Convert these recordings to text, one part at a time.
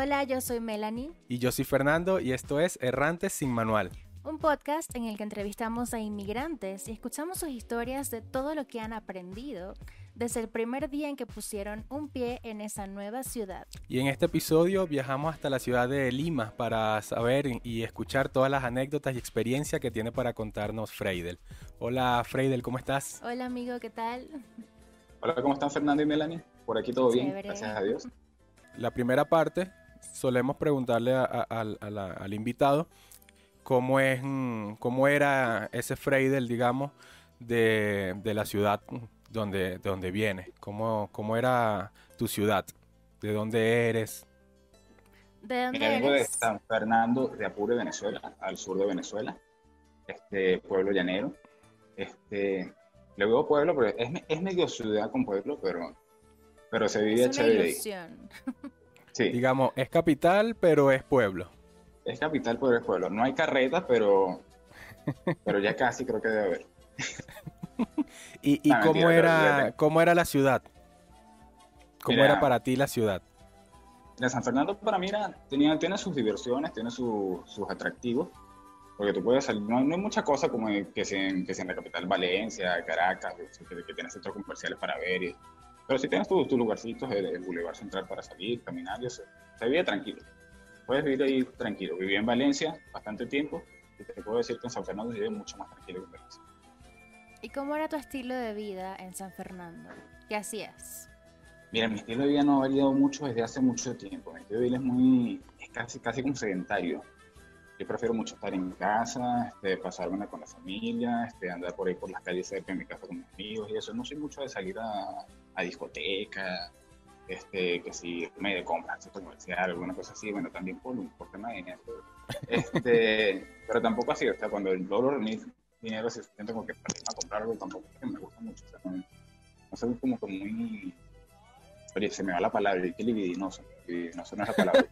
Hola, yo soy Melanie. Y yo soy Fernando y esto es Errantes sin Manual. Un podcast en el que entrevistamos a inmigrantes y escuchamos sus historias de todo lo que han aprendido desde el primer día en que pusieron un pie en esa nueva ciudad. Y en este episodio viajamos hasta la ciudad de Lima para saber y escuchar todas las anécdotas y experiencias que tiene para contarnos Freidel. Hola Freidel, ¿cómo estás? Hola amigo, ¿qué tal? Hola, ¿cómo están Fernando y Melanie? Por aquí todo bien, gracias a Dios. La primera parte solemos preguntarle al invitado cómo, es, mm, cómo era ese Freidel, digamos, de, la ciudad donde, donde viene, cómo, cómo era tu ciudad, de dónde eres. ¿De dónde Vengo de San Fernando de Apure, Venezuela, al sur de Venezuela, este pueblo llanero. Este, le digo pueblo, pero es, es medio ciudad con pueblo, pero, pero se vive chévere. Sí. Digamos, es capital, pero es pueblo. Es capital, pero es pueblo. No hay carretas, pero, pero ya casi creo que debe haber. ¿Y, cómo, era, cómo era la ciudad? ¿Cómo era para ti la ciudad? San Fernando para mí tenía, tiene sus diversiones, tiene sus atractivos, porque tú puedes salir, no, hay mucha cosa como que sea, que sea en la capital Valencia, Caracas, que, que tienes centros comerciales para ver y, pero si tienes tus tu lugarcitos, el, el, Boulevard Central para salir, caminar, y se, se vive tranquilo. Puedes vivir ahí tranquilo. Viví en Valencia bastante tiempo y te puedo decir que en San Fernando se vive mucho más tranquilo que en Valencia. ¿Y cómo era tu estilo de vida en San Fernando? ¿Qué hacías? Mira, mi estilo de vida no ha variado mucho desde hace mucho tiempo. Mi estilo de vida es muy, es casi, casi como sedentario. Yo prefiero mucho estar en casa, este, pasarme con la familia, este, andar por ahí por las calles cerca de mi casa con mis amigos y eso. No soy mucho de salir a, a discoteca, este, que si me de compras, centro comercial, alguna cosa así, bueno, también por, por tema de dinero. Este, pero tampoco así, o sea, cuando logro reunir dinero, si siento como que para a comprar algo, tampoco es que me gusta mucho, o sea, no, no soy como que muy, oye, se me va la palabra, y que libidinoso, libidinoso no es la palabra.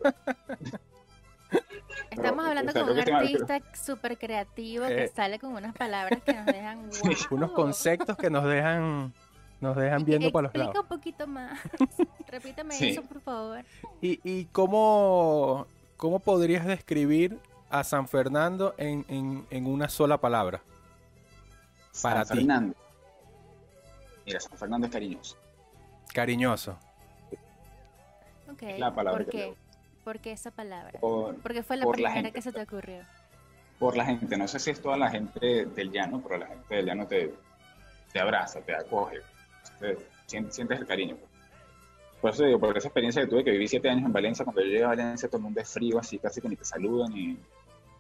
Estamos hablando con un artista súper creativo que eh. sale con unas palabras que nos dejan unos conceptos que nos dejan nos dejan viendo para los lados. Explica un poquito más. Repíteme eso, por favor. ¿Y, y cómo, cómo podrías describir a San Fernando en, en, en una sola palabra? Para San Fernando. Mira, San Fernando es cariñoso. Cariñoso. Ok. La palabra ¿Por qué? ¿Por qué esa palabra? Porque fue la primera que se te ocurrió. Por la gente. No sé si es toda la gente del llano, pero la gente del llano te, te abraza, te acoge sientes el cariño. Por eso digo, por esa experiencia que tuve, que viví siete años en Valencia, cuando yo llegué a Valencia todo el mundo es frío, así casi que ni te saludan, ni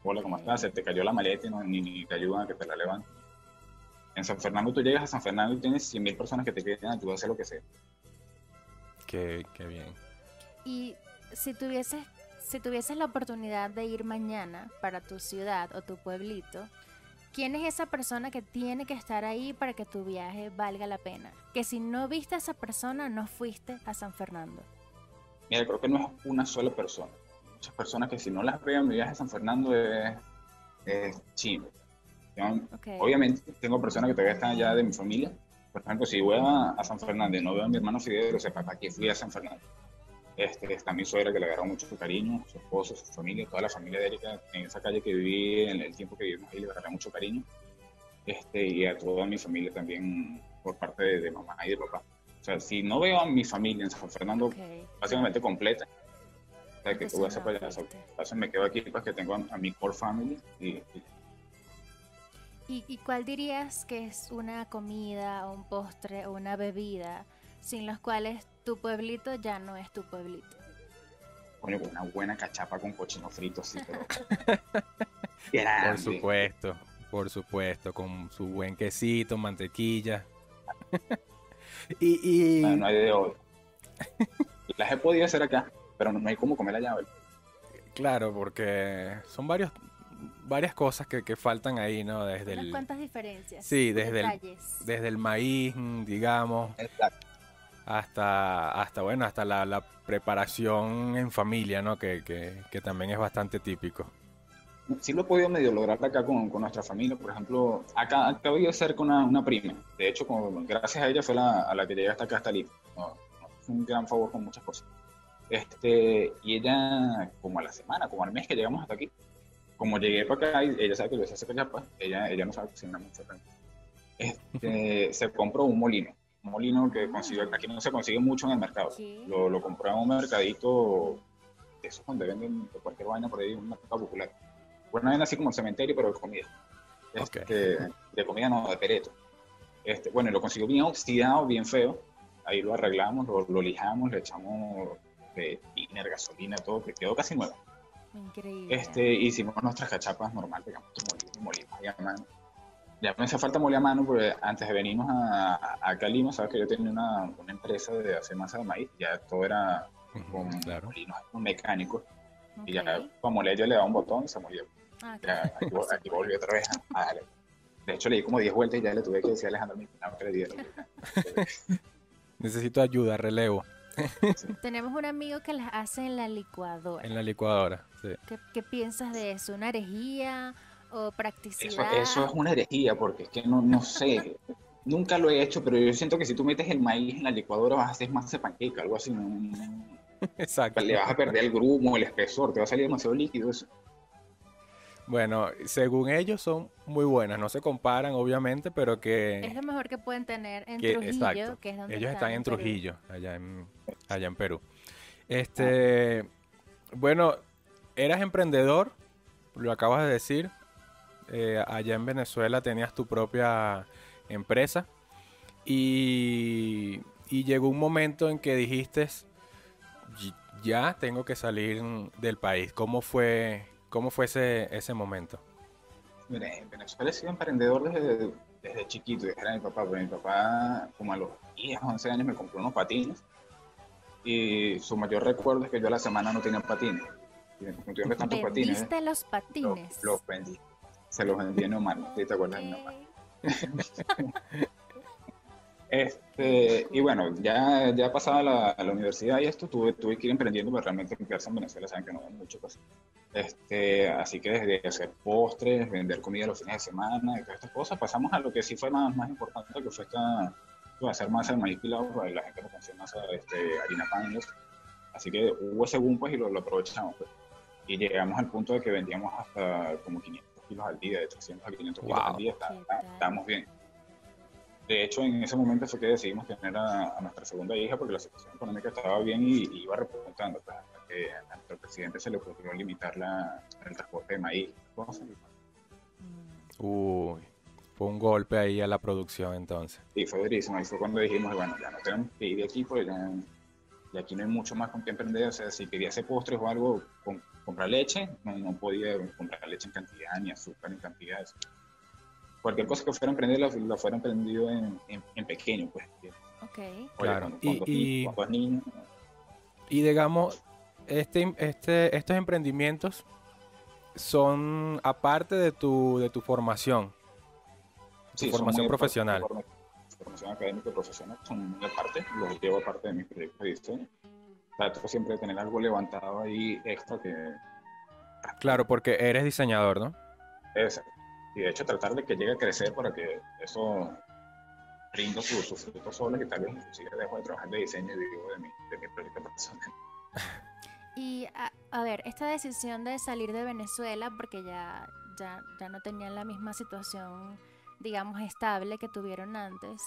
hola, ¿cómo estás? Se te cayó la maleta y ni, te ayudan a que te la levanten. En San Fernando tú llegas a San Fernando y tienes 100.000 personas que te quieren ayudar a hacer lo que sea. Qué, qué bien. Y si tuvieses, si tuvieses la oportunidad de ir mañana para tu ciudad o tu pueblito, ¿Quién es esa persona que tiene que estar ahí para que tu viaje valga la pena? Que si no viste a esa persona, no fuiste a San Fernando. Mira, creo que no es una sola persona. Muchas personas que si no las veo en mi viaje a San Fernando es, es chino. Obviamente tengo personas que todavía están allá de mi familia. Por ejemplo, si voy a, San Fernando y no veo a mi hermano Fidel, o sea, ¿para qué fui a San Fernando? Este, está mi suegra que le agarró mucho cariño, su esposo, su familia, toda la familia de Erika, en esa calle que viví, en el tiempo que vivimos ahí, le agarré mucho cariño. Este, y a toda mi familia también por parte de, mamá y de papá. O sea, si no veo a mi familia en San Fernando básicamente completa, o sea, que tú vas a Entonces me quedo aquí para que tengo a, mi core family. Y, y... ¿Y cuál dirías que es una comida, un postre o una bebida sin los cuales tu pueblito ya no es tu pueblito. Coño, una buena cachapa con cochino frito, sí, pero. por supuesto, por supuesto, con su buen quesito, mantequilla. y. No, hay de hoy. Las he podido hacer acá, pero no hay cómo comer allá hoy. Claro, porque son varios varias cosas que, que, faltan ahí, ¿no? Desde el, cuantas diferencias. Sí, desde el, desde el maíz, digamos. Exacto hasta, hasta bueno, hasta la, preparación en familia, ¿no? Que, que, también es bastante típico. Sí lo he podido medio lograr acá con, con nuestra familia, por ejemplo, acá acabo de ser con una, una, prima, de hecho, gracias a ella fue la, a la que llegué hasta acá, hasta Lima, fue un gran favor con muchas cosas. Este, y ella, como a la semana, como al mes que llegamos hasta aquí, como llegué para acá, y ella sabe que yo sé hacer ella, ella no sabe cocinar mucho. Este, se compró un molino, molino que consigue, aquí no se consigue mucho en el mercado. Lo, lo compró en un mercadito de esos donde venden cualquier vaina por ahí, un mercado popular. Bueno, vaina así como el cementerio, pero de comida. Este, de comida no, de pereto. Este, bueno, lo consiguió bien oxidado, bien feo. Ahí lo arreglamos, lo, lo lijamos, le echamos de tiner, gasolina, todo, que quedó casi nuevo. Increíble. Este, hicimos nuestras cachapas normales, digamos, molimos, molimos a mano. Ya me hace falta moler a mano porque antes de venirnos a, a, Calima, sabes que yo tenía una, una, empresa de hacer masa de maíz, ya todo era con claro. molinos mecánicos. Okay. Y ya para moler yo le daba un botón y se molía. Ah, ya, aquí, aquí, volví otra vez a, darle. De hecho, le di como 10 vueltas y ya le tuve que decir a Alejandro mi que le diera. Necesito ayuda, relevo. Tenemos un amigo que las hace en la licuadora. En la licuadora, sí. ¿Qué, qué piensas de eso? ¿Una herejía o practicidad? Eso, eso es una herejía, porque es que no, no sé. Nunca lo he hecho, pero yo siento que si tú metes el maíz en la licuadora vas a hacer más de panqueca, algo así. Exacto. Le vas a perder el grumo, el espesor, te va a salir demasiado líquido eso. Bueno, según ellos son muy buenas, no se comparan obviamente, pero que... Es lo mejor que pueden tener en que, Trujillo, exacto. que es donde Ellos están, en, en Trujillo, allá en, allá en Perú. Este, bueno, eras emprendedor, lo acabas de decir, eh, allá en Venezuela tenías tu propia empresa y, y llegó un momento en que dijiste, ya tengo que salir del país. ¿Cómo fue ¿Cómo fue ese, ese momento? Mira, en Venezuela he sido emprendedor desde, desde chiquito, desde era mi papá, pero mi papá como a los 10, 11 años me compró unos patines y su mayor recuerdo es que yo a la semana no tenía patines. Y me tantos patines. ¿Vendiste los patines? Los, los, vendí. Se los vendí en Omar, ¿sí ¿te acuerdas de Omar? Este, y bueno, ya, ya pasada la, la universidad y esto, tuve, tuve que ir emprendiendo, pero realmente quedarse en Venezuela saben que no ven mucho cosas. Este, así que desde hacer postres, vender comida los fines de semana y todas estas cosas, pasamos a lo que sí fue más, más importante, que fue esta, hacer masa de maíz pilado, pues la gente no consigue masa, este, harina pan y eso. Así que hubo ese boom pues y lo, lo aprovechamos pues. Y llegamos al punto de que vendíamos hasta como 500 kilos al día, de 300 a 500 kilos al día, estábamos bien de hecho, en ese momento fue que decidimos tener a, a nuestra segunda hija porque la situación económica estaba bien y, y iba repuntando. Pues, hasta que a nuestro presidente se le ocurrió limitar la, el transporte de maíz. Uy, fue un golpe ahí a la producción entonces. Sí, fue durísimo. Ahí fue cuando dijimos, bueno, ya no tenemos que ir de aquí porque ya, y aquí no hay mucho más con qué emprender. O sea, si quería hacer postres o algo, con, comprar leche, no, no podía comprar leche en cantidad ni azúcar en cantidad cualquier cosa que fuera emprender lo, lo fuera emprendido en, en, en, pequeño, pues. Ok. Claro. y, y, y, digamos, este, este, estos emprendimientos son aparte de tu, de tu formación, tu formación profesional. formación académica y profesional son muy aparte, los llevo aparte de mis proyectos de diseño. Trato siempre de tener algo levantado ahí extra que... Claro, porque eres diseñador, ¿no? Exacto y de hecho tratar de que llegue a crecer para que eso rinda sus su frutos solos y tal vez inclusive dejo de trabajar de diseño y digo de mi, de mi proyecto personal. Y a, a, ver, esta decisión de salir de Venezuela, porque ya, ya, ya no tenían la misma situación, digamos, estable que tuvieron antes,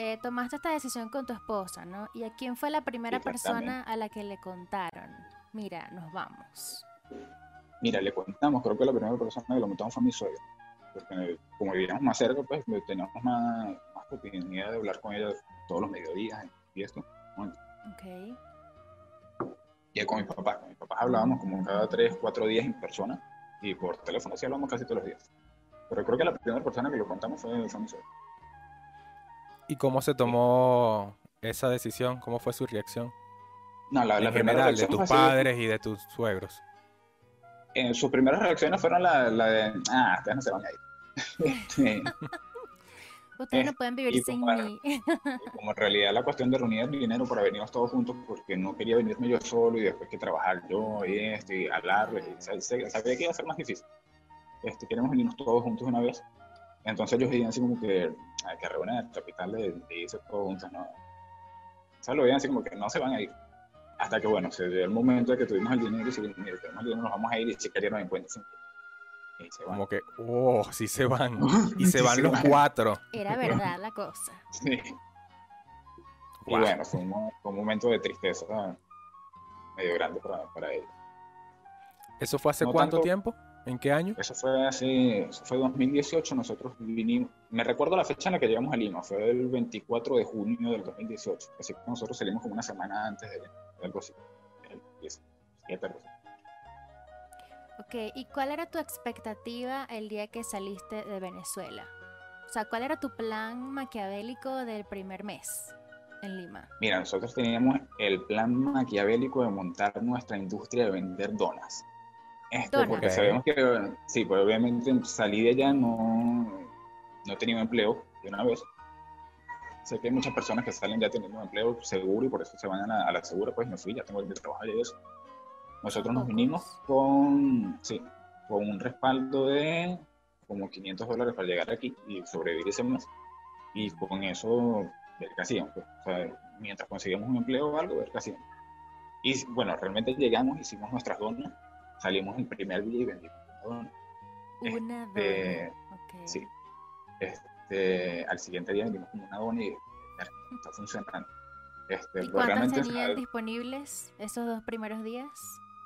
eh, tomaste esta decisión con tu esposa, ¿no? ¿Y a quién fue la primera persona a la que le contaron? Mira, nos vamos. Mira, le contamos, creo que la primera persona que lo contamos fue mi suegra porque como vivíamos más cerca, pues teníamos más, más oportunidad de hablar con ella todos los mediodías y esto. Bueno. Okay. Y con mi papá, con mi papá hablábamos como cada tres, cuatro días en persona y por teléfono sí hablamos casi todos los días. Pero creo que la primera persona que lo contamos fue, fue mi suegra. ¿Y cómo se tomó esa decisión? ¿Cómo fue su reacción? No, la, en la general, de tus padres y de tus suegros en sus primeras reacciones fueron la, la de, ah, ustedes no se van a ir. ustedes no pueden vivir sin mí. como en realidad la cuestión de reunir el dinero para venirnos todos juntos, porque no quería venirme yo solo y después que trabajar yo y esto y hablarles, y sabía que iba a ser más difícil. Este, queremos venirnos todos juntos una vez. Entonces ellos dirían así como que hay que reunir el capital de, de irse todos juntos, ¿no? O sea, lo veían así como que no se van a ir. Hasta que, bueno, se dio el momento de que tuvimos el dinero y si mire, tenemos el dinero, nos vamos a ir y si querían nos encuentran. Como que, oh, sí se van. Y se van los cuatro. Era verdad la cosa. Sí. Y bueno, fue un, momento de tristeza medio grande para, para ellos. ¿Eso fue hace cuánto tiempo? ¿En qué año? Eso fue así, eso fue 2018, nosotros vinimos, me recuerdo la fecha en la que llegamos a Lima, fue el 24 de junio del 2018, así que nosotros salimos como una semana antes de, algo así, el 17 Ok, ¿y cuál era tu expectativa el día que saliste de Venezuela? O sea, ¿cuál era tu plan maquiavélico del primer mes en Lima? Mira, nosotros teníamos el plan maquiavélico de montar nuestra industria de vender donas. Esto, porque sabemos que, sí, pues obviamente salí de allá, no, no he tenido empleo de una vez. Sé que hay muchas personas que salen ya teniendo empleo seguro y por eso se van a, la segura, pues me fui, ya tengo el trabajo y eso. Nosotros nos vinimos con, sí, con un respaldo de como 500 dólares para llegar aquí y sobrevivir ese mes. Y con eso, ver qué hacíamos. Pues. O sea, mientras conseguimos un empleo o algo, ver qué hacíamos. Y bueno, realmente llegamos, hicimos nuestras donas salimos el primer día y vendimos una dona. Este, sí. Este, al siguiente día vendimos como una dona y está funcionando. Este, ¿Y cuántas tenían disponibles esos dos primeros días?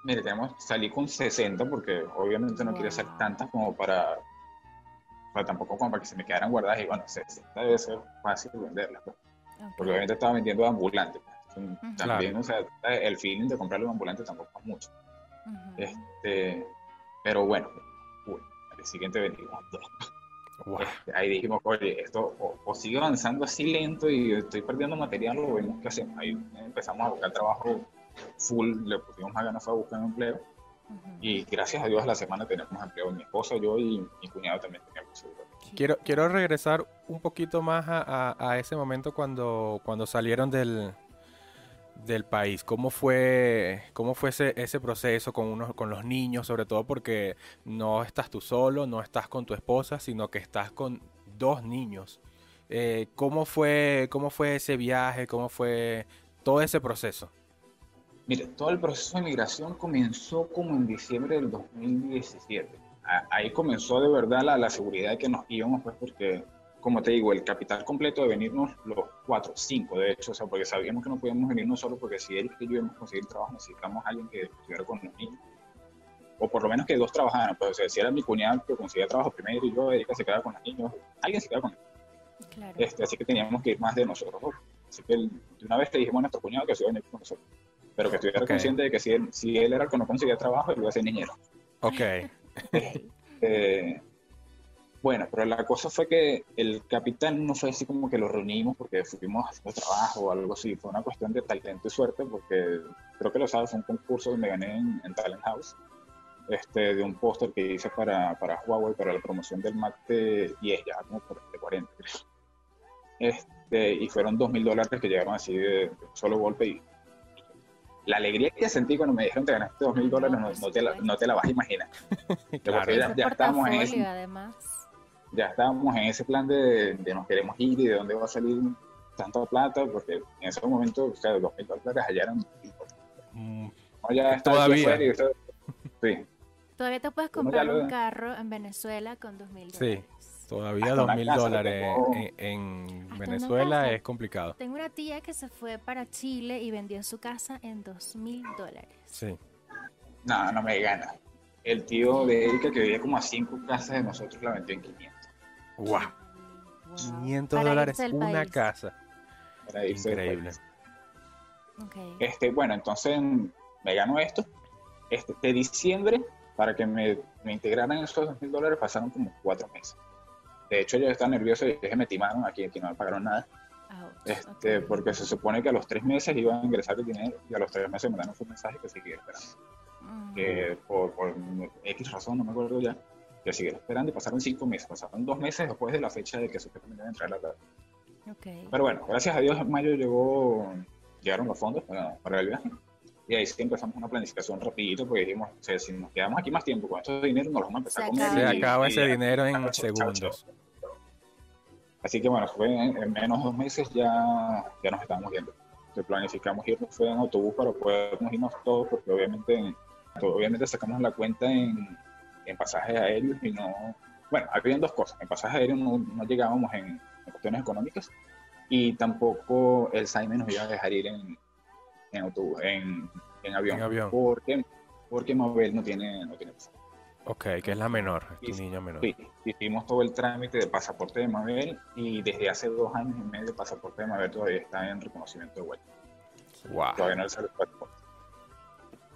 Mire, tenemos, salí con 60 porque obviamente no quiero hacer tantas como para, para tampoco como para que se me quedaran guardadas y bueno, 60 debe ser fácil venderlas. Pues. Porque obviamente estaba vendiendo ambulantes. Pues. También, o sea, el feeling de comprarle un ambulante tampoco es mucho este, pero bueno, al siguiente venimos este, ahí dijimos, oye, esto o, sigue avanzando así lento y estoy perdiendo material o vemos qué hacemos. Ahí empezamos a buscar trabajo full, le pusimos más ganas a buscar empleo. Y gracias a Dios a la semana tenemos empleo. Mi esposa, yo y mi cuñado también tenemos seguro. Quiero, quiero regresar un poquito más a, a ese momento cuando, cuando salieron del, del país. ¿Cómo fue, cómo fue ese, proceso con, unos, con los niños, sobre todo porque no estás tú solo, no estás con tu esposa, sino que estás con dos niños? Eh, ¿cómo, fue, ¿Cómo fue ese viaje? ¿Cómo fue todo ese proceso? Mire, todo el proceso de migración comenzó como en diciembre del 2017. Ahí comenzó de verdad la, la seguridad que nos íbamos, pues porque como te digo, el capital completo de venirnos los cuatro, cinco, de hecho, o sea, porque sabíamos que no podíamos venirnos solo porque si él y yo íbamos a conseguir trabajo, necesitamos a alguien que estuviera con los niños. O por lo menos que dos trabajaran, pues, o sea, si era mi cuñado que conseguía trabajo primero y yo, Erika se quedaba con los niños, alguien se quedaba con ellos. Claro. Este, así que teníamos que ir más de nosotros Así que de una vez le dijimos a nuestro cuñado que se iba a venir con nosotros, pero que estuviera consciente de que si él, si él era el que no conseguía trabajo, él iba a ser niñero. Ok. Este, bueno, pero la cosa fue que el capital no fue así como que lo reunimos porque fuimos haciendo trabajo o algo así. Fue una cuestión de talento y suerte porque creo que lo sabes, fue un concurso que me gané en, Talent House este, de un póster que hice para, para Huawei para la promoción del Mate 10, ya como por de 40, Este, y fueron dos mil dólares que llegaron así de, solo golpe y la alegría que sentí cuando me dijeron que ganaste dos mil dólares no, te la, no, te la, vas a imaginar. claro. ya, ya estábamos en además ya estábamos en ese plan de, de, nos queremos ir y de dónde va a salir tanta plata, porque en ese momento, o sea, dos mil dólares allá eran... Mm, ya todavía. sí. Todavía te puedes comprar un carro en Venezuela con dos mil dólares. Sí, todavía dos mil dólares en, Venezuela es complicado. Tengo una tía que se fue para Chile y vendió su casa en dos mil dólares. Sí. No, no me gana. El tío de Erika, que vivía como a cinco casas de nosotros, la vendió en 500. ¡Wow! 500 dólares una casa. Increíble. Este, bueno, entonces me ganó esto. Este, de diciembre, para que me, me integraran esos 2 mil dólares, pasaron como cuatro meses. De hecho, yo estaba nervioso y dije, me timaron aquí, aquí no me pagaron nada. este, Porque se supone que a los tres meses iban a ingresar el dinero y a los tres meses me dan un mensaje que seguía esperando. Mm. Que por, por X razón, no me acuerdo ya, que siguieron esperando y pasaron cinco meses, pasaron dos meses después de la fecha de que supuestamente iba a entrar la plata. Okay. Pero bueno, gracias a Dios en mayo llegó, llegaron los fondos para, para el viaje. Y ahí sí empezamos una planificación rapidito, porque dijimos, o sea, si nos quedamos aquí más tiempo con estos dinero, nos los vamos a empezar a comer. Se acaba ese dinero en segundos. Así que bueno, fue en, menos de dos meses ya, ya nos estábamos viendo. que planificamos irnos fue en autobús para poder irnos todos, porque obviamente, obviamente sacamos la cuenta en, en pasajes aéreos y no, bueno, habían dos cosas, en pasajes aéreos no, no llegábamos en, cuestiones económicas y tampoco el Saime nos iba a dejar ir en, en autobús, en, en avión, avión. porque, porque Mabel no tiene, no tiene pasaje. Ok, que es la menor, es tu niña menor. Sí, hicimos todo el trámite de pasaporte de Mabel y desde hace dos años y medio el pasaporte de Mabel todavía está en reconocimiento de vuelta. Wow. Todavía no le sale.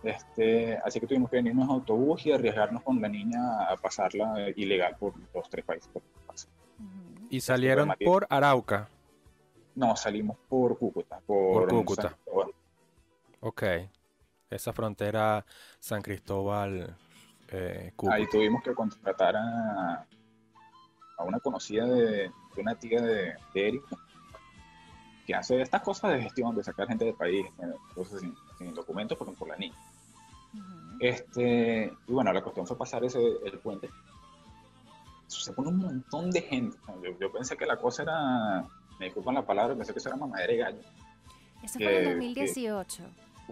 Este, así que tuvimos que venirnos en autobús y arriesgarnos con la niña a pasarla ilegal por los tres países. ¿Y salieron por Arauca? No, salimos por Cúcuta. Por, Cúcuta. Ok. Esa frontera San Cristóbal eh, Ahí tuvimos que contratar a, a una conocida de, una tía de, Erika que hace estas cosas de gestión, de sacar gente del país, eh, cosas sin, documentos, por, por la niña. Este, y bueno, la cuestión fue pasar ese, el puente. Se pone un montón de gente. Yo, pensé que la cosa era, me disculpan la palabra, pensé que eso era mamadera de gallo. Eso fue en 2018.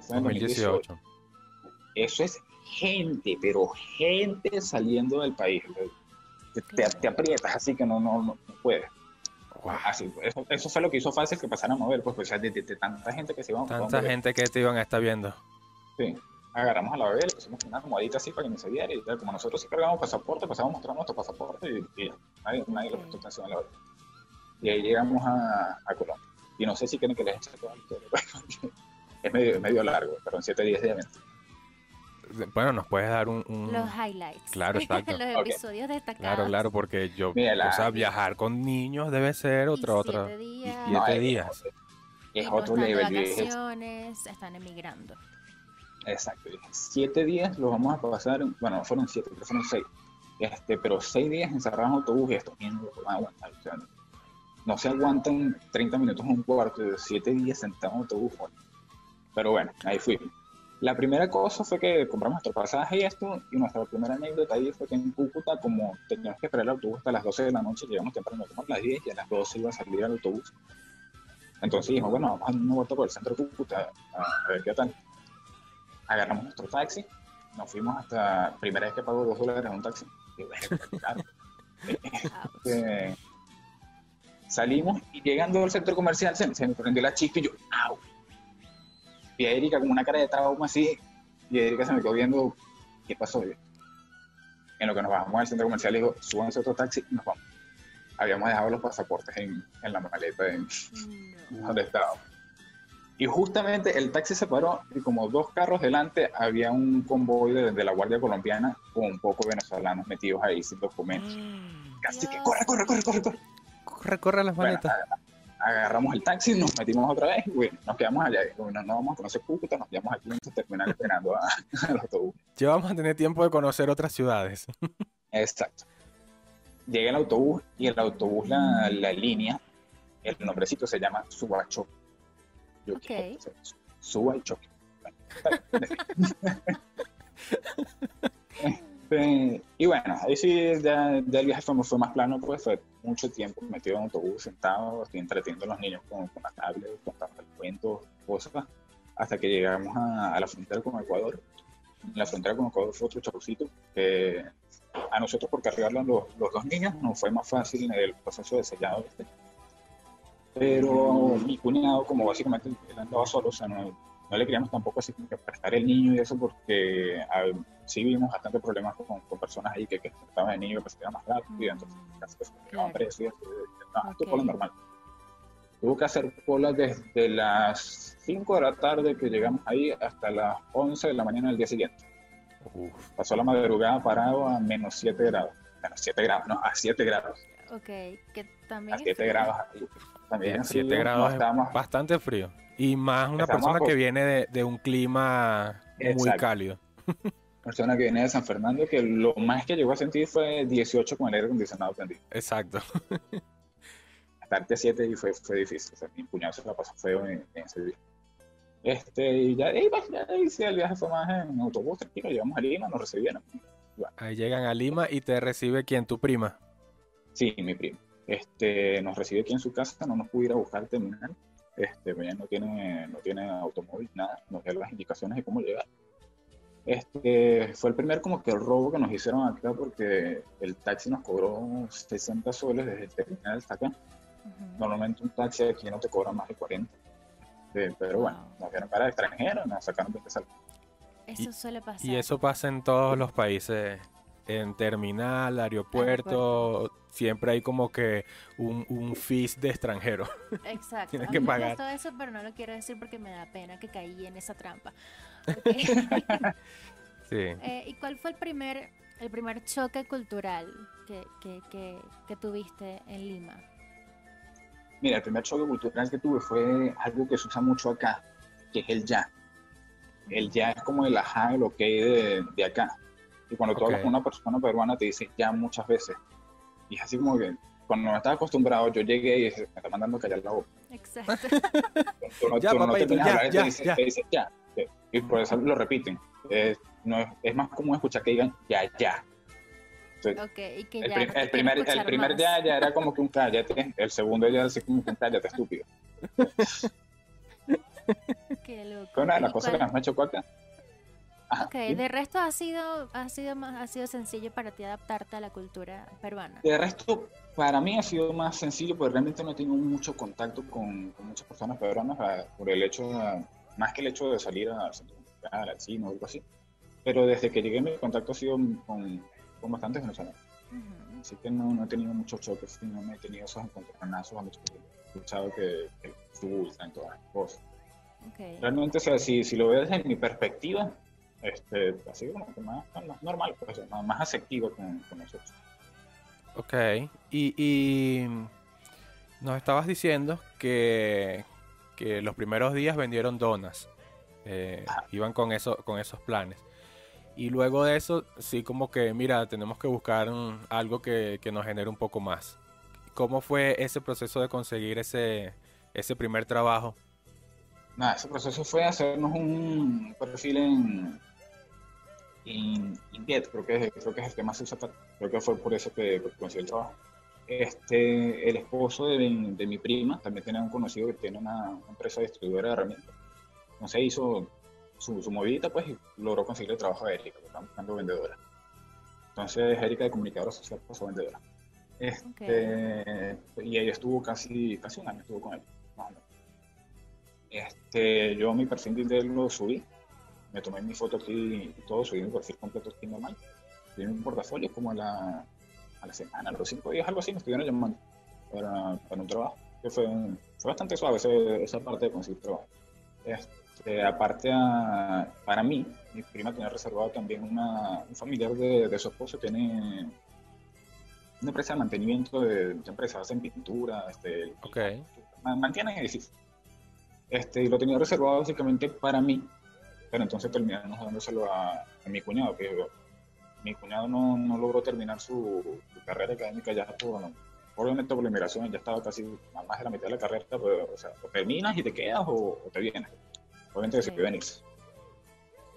Fue en 2018. Eso es gente, pero gente saliendo del país. Te, aprietas así que no, no, no puedes. Así, eso, eso, fue lo que hizo fácil que pasaran a ver, pues, pues de, tanta gente que se iban Tanta gente que te iban a estar viendo. Sí, agarramos a la bebé, le pusimos una almohadita así para que no se viera y tal. Como nosotros sí cargamos pasaporte, pasamos a mostrar nuestro pasaporte y, y nadie, nadie le prestó atención a la bebé. Y ahí llegamos a, a Colombia. Y no sé si quieren que les eche todo el es medio, medio largo, pero en siete días de evento. Bueno, nos puedes dar un, Los highlights. Claro, exacto. Los episodios destacados. Claro, claro, porque yo... o sea, viajar con niños debe ser otro... otro siete días. Y siete días. Es, otro nivel. vacaciones, están emigrando. Exacto. Siete días los vamos a pasar... Bueno, fueron siete, pero fueron seis. Este, pero seis días encerrados en autobús y niños no van a aguantar. No se aguantan 30 minutos en un cuarto siete días sentados en autobús. Pero bueno, ahí fuimos. La primera cosa fue que compramos nuestro pasaje y esto, y nuestra primera anécdota ahí fue que en Cúcuta, como teníamos que esperar el autobús hasta las 12 de la noche, llegamos temprano, a las 10 y a las 12 iba a salir el autobús. Entonces dijimos, bueno, vamos a dar una vuelta por el centro de Cúcuta a, ver qué tal. Agarramos nuestro taxi, nos fuimos hasta, primera vez que pago 2 dólares en un taxi. Y bueno, claro. Este, salimos y llegando al centro comercial se, se me prendió la chispa y yo, ¡au! y a Erika con una cara de trauma así, y Erika se me quedó viendo, ¿qué pasó? En lo que nos bajamos al centro comercial, le dijo, suban ese otro taxi y nos vamos. Habíamos dejado los pasaportes en, en la maleta en, donde estábamos. Y justamente el taxi se paró y como dos carros delante había un convoy de, la Guardia Colombiana con un poco venezolanos metidos ahí sin documentos. Así que corre, corre, corre, corre, corre. Corre, corre las maletas agarramos el taxi, nos metimos otra vez y bueno, nos quedamos allá. Bueno, no vamos a conocer Cúcuta, nos quedamos aquí en este terminal esperando al autobús. Ya vamos a tener tiempo de conocer otras ciudades. Exacto. Llega el autobús y el autobús, la, la línea, el nombrecito se llama Subacho. Ok. Subacho. Este, y bueno, ahí sí ya, el viaje fue, fue, más plano, pues fue mucho tiempo metido en autobús, sentado, estoy entreteniendo a los niños con, con la tablet, contando cuentos, cosas, hasta que llegamos a, la frontera con Ecuador. la frontera con Ecuador fue otro chapucito, que a nosotros por cargarlo los, los dos niños nos fue más fácil el proceso de sellado este. Pero mi cuñado, como básicamente él andaba solo, o sea, no, no le queríamos tampoco así que prestar el niño y eso porque sí vimos bastante problemas con, con personas ahí que, que estaban el niño que se quedaba más rápido y entonces casi que se quedaban presos y esto fue lo normal. Tuvo que hacer cola desde las 5 de la tarde que llegamos ahí hasta las 11 de la mañana del día siguiente. Pasó la madrugada parado a menos 7 grados. Menos 7 grados, no, a 7 grados. Ok, que también. A 7 grados. También 7 grados es bastante frío. Y más una persona que viene de, un clima muy cálido. persona que viene de San Fernando, que lo más que llegó a sentir fue 18 con el aire acondicionado prendido. Exacto. Estarte a 7 y fue, fue difícil. O sea, mi puñado se la pasó feo en, ese día. Este, y ya, y, ya y, sí, el viaje fue más en autobús, tranquilo, llegamos a Lima, nos recibieron. Ahí llegan a Lima y te recibe quién, tu prima. Sí, mi prima. Este, nos recibe aquí en su casa, no nos pudo ir a buscar al terminal este, no tiene, no tiene automóvil, nada, nos da las indicaciones de cómo llegar. Este, fue el primer como que el robo que nos hicieron acá porque el taxi nos cobró 60 soles desde el terminal hasta acá. Normalmente un taxi aquí no te cobra más de 40. pero bueno, nos dieron para extranjero, nos sacaron de sal. Eso suele pasar. Y eso pasa en todos los países. En terminal, aeropuerto, siempre hay como que un, un fees de extranjero. Exacto. Tienes que pagar. todo eso, pero no lo quiero decir porque me da pena que caí en esa trampa. sí. Eh, ¿Y cuál fue el primer, el primer choque cultural que, que, que, que tuviste en Lima? Mira, el primer choque cultural que tuve fue algo que se usa mucho acá, que es el ya. El ya es como el ajá, lo que de, de acá. Y cuando tú hablas con una persona peruana te dice ya muchas veces. Y es así como que cuando no estaba acostumbrado, yo llegué y me está mandando a callar la boca. Exacto. ya, no te ya, hablar, ya, te, dice, ya. Y por eso lo repiten. Es, no, es más común escuchar que digan ya, ya. okay, y que el, ya el, primer, el primer ya, ya era como que un cállate, el segundo ya así como que un cállate estúpido. Qué loco. Fue una de las cosas que más me chocó acá. Ok, de resto ha sido, ha, sido más, ha sido sencillo para ti adaptarte a la cultura peruana. De resto, para mí ha sido más sencillo porque realmente no he tenido mucho contacto con, con muchas personas peruanas por el hecho, más que el hecho de salir a, al cine o algo así. Pero desde que llegué mi contacto ha sido con, con bastantes venezolanos. Así que no, no, he tenido muchos choques, no me he tenido esos encontronazos cuando he escuchado que, que en todas las cosas. Realmente, o sea, si, si lo veo desde mi perspectiva, este, así como que más, normal, pues, más, más aceptivo con, con, nosotros. Ok, y, y nos estabas diciendo que, que los primeros días vendieron donas, eh, iban con, eso, con esos planes. Y luego de eso, sí como que, mira, tenemos que buscar algo que, que, nos genere un poco más. ¿Cómo fue ese proceso de conseguir ese, ese primer trabajo? Nada, ese proceso fue hacernos un perfil en, Indeed, creo que, es, creo que es el que más se usa, creo que fue por eso que, conseguí el trabajo. Este, el esposo de, de, mi prima también tenía un conocido que tiene una, empresa distribuidora de herramientas. Entonces hizo su, su movidita pues y logró conseguir el trabajo a Erika, que estaba buscando vendedora. Entonces Erika de comunicadora social pasó vendedora. Este, Y ella estuvo casi, casi un año, estuvo con él, más o menos. Este, yo mi perfil de lo subí, me tomé mi foto aquí y todo, subí mi perfil completo aquí normal. Subí mi portafolio como a la, a la semana, a los cinco días, algo así, me estuvieron llamando para, para un trabajo. Que fue, fue bastante suave esa, parte de conseguir trabajo. Este, aparte, para mí, mi prima tenía reservado también una, un familiar de, de su esposo, tiene una empresa de mantenimiento de, de empresas, hacen pintura, este, okay. mantienen edificios. Este, y lo tenía reservado básicamente para mí, pero entonces terminamos dándoselo a, mi cuñado, que mi cuñado no, no logró terminar su, carrera académica ya por, obviamente por la inmigración, ya estaba casi más de la mitad de la carrera, pero, o sea, o terminas y te quedas o, te vienes. Obviamente decidió venirse.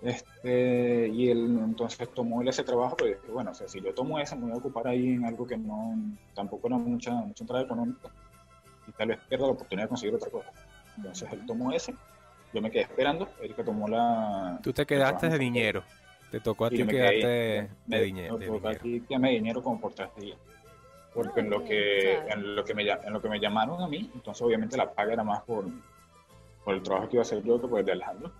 Este, y él entonces tomó ese trabajo, pero dije, bueno, o sea, si yo tomo ese, me voy a ocupar ahí en algo que no, tampoco era mucha, mucha entrada económica y tal vez pierda la oportunidad de conseguir otra cosa. Entonces él tomó ese, yo me quedé esperando, Erika tomó la... Tú te quedaste de dinero, te tocó a ti quedarte de, de, dinero. Me tocó a ti quedarme de dinero como por tres días. Porque en lo, que, en, lo que me, en lo que me llamaron a mí, entonces obviamente la paga era más por, por el trabajo que iba a hacer yo que por el de Alejandro.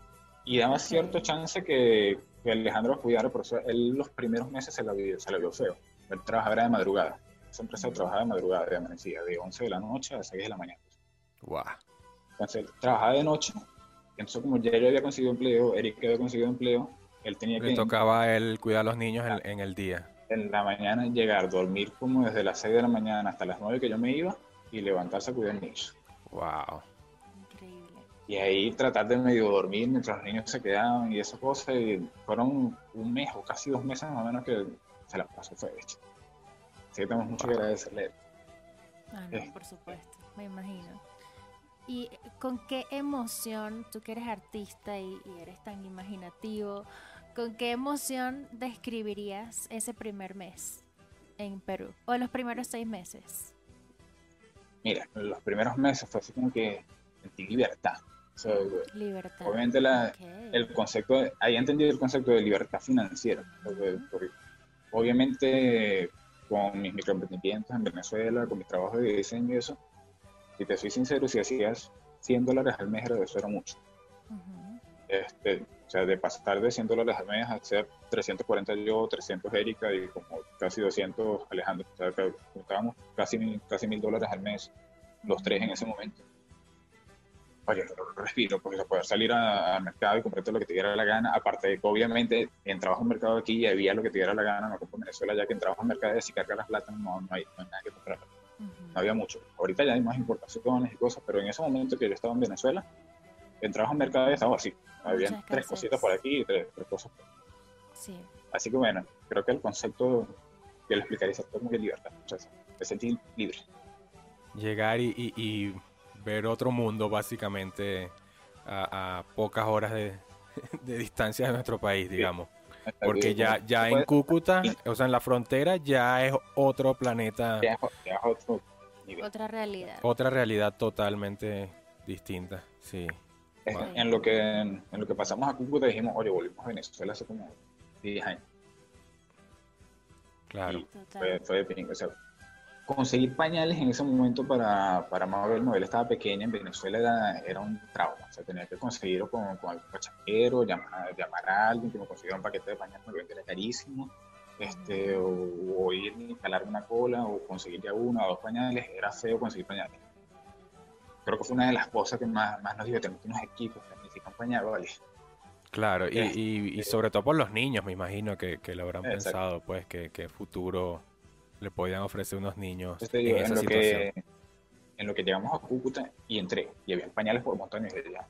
Y daba cierto chance que, que Alejandro cuidara, por eso él los primeros meses se la vio, se la vio feo. Él trabajaba de madrugada. Esa empresa trabajaba de madrugada, de amanecida, de 11 de la noche a 6 de la mañana. Wow. Entonces, trabajaba de noche. Entonces, como ya yo había conseguido empleo, Eric había conseguido empleo, él tenía que... Le tocaba a él cuidar a los niños en, el día. En la mañana llegar, dormir como desde las 6 de la mañana hasta las 9 que yo me iba y levantarse a cuidar niños. Wow. Increíble. Y ahí tratar de medio dormir mientras los niños se quedaban y esas cosas. Y fueron un mes o casi dos meses más o menos que se las pasó fue hecho. Así que tenemos mucho que agradecerle. Ah, no, por supuesto, me imagino. ¿Y con qué emoción, tú que eres artista y, eres tan imaginativo, con qué emoción describirías ese primer mes en Perú? ¿O los primeros seis meses? Mira, los primeros meses fue así como que sentí libertad. libertad. Obviamente la, el concepto, ahí entendí el concepto de libertad financiera. obviamente con mis microemprendimientos en Venezuela, con mi trabajo de diseño y eso, si te soy sincero, si hacías 100 dólares al mes, eso era mucho. este, o sea, de pasar de 100 dólares al mes a hacer 340 yo, 300 Erika y como casi 200 Alejandro. O sea, que estábamos casi, casi mil dólares al mes, los tres en ese momento. Oye, respiro, porque poder salir al mercado y comprarte lo que te diera la gana. Aparte de que, obviamente, entrabas a un mercado aquí y había lo que te diera la gana, no como en Venezuela, ya que entrabas al mercado y si cargas las plata, no, no, hay, no hay nada que comprar. No había mucho. Ahorita ya hay más importaciones y cosas, pero en ese momento que yo estaba en Venezuela, entrabas al mercado y estaba así. Había tres cositas por aquí y tres, cosas por Sí. Así que bueno, creo que el concepto que le explicaría es como que libertad. O sea, me sentí libre. Llegar y ver otro mundo básicamente a, pocas horas de, distancia de nuestro país, digamos. Porque ya, ya en Cúcuta, o sea, en la frontera, ya es otro planeta. Otra realidad. Otra realidad totalmente distinta, sí. En, lo que, en, lo que pasamos a Cúcuta dijimos, oye, volvimos a Venezuela hace como 10 años. Claro. fue, fue de o sea, conseguir pañales en ese momento para, para Mabel, Mabel estaba pequeña en Venezuela era, era un trauma, o sea, tenía que conseguirlo con, con algún pachachero, llamar, llamar a alguien que me consiguiera un paquete de pañales, me era carísimo, este, o, ir y calar una cola, o conseguir ya uno o dos pañales, era feo conseguir pañales. Creo que fue una de las cosas que más, más nos dio, tenemos unos equipos que necesitan pañales, ¿vale? Claro, y, y, y, sobre todo por los niños, me imagino que, que lo habrán pensado, pues, que, que futuro le podían ofrecer unos niños en, esa lo situación. Que, en lo que llegamos a Cúcuta y entré, y había pañales por montones de ya.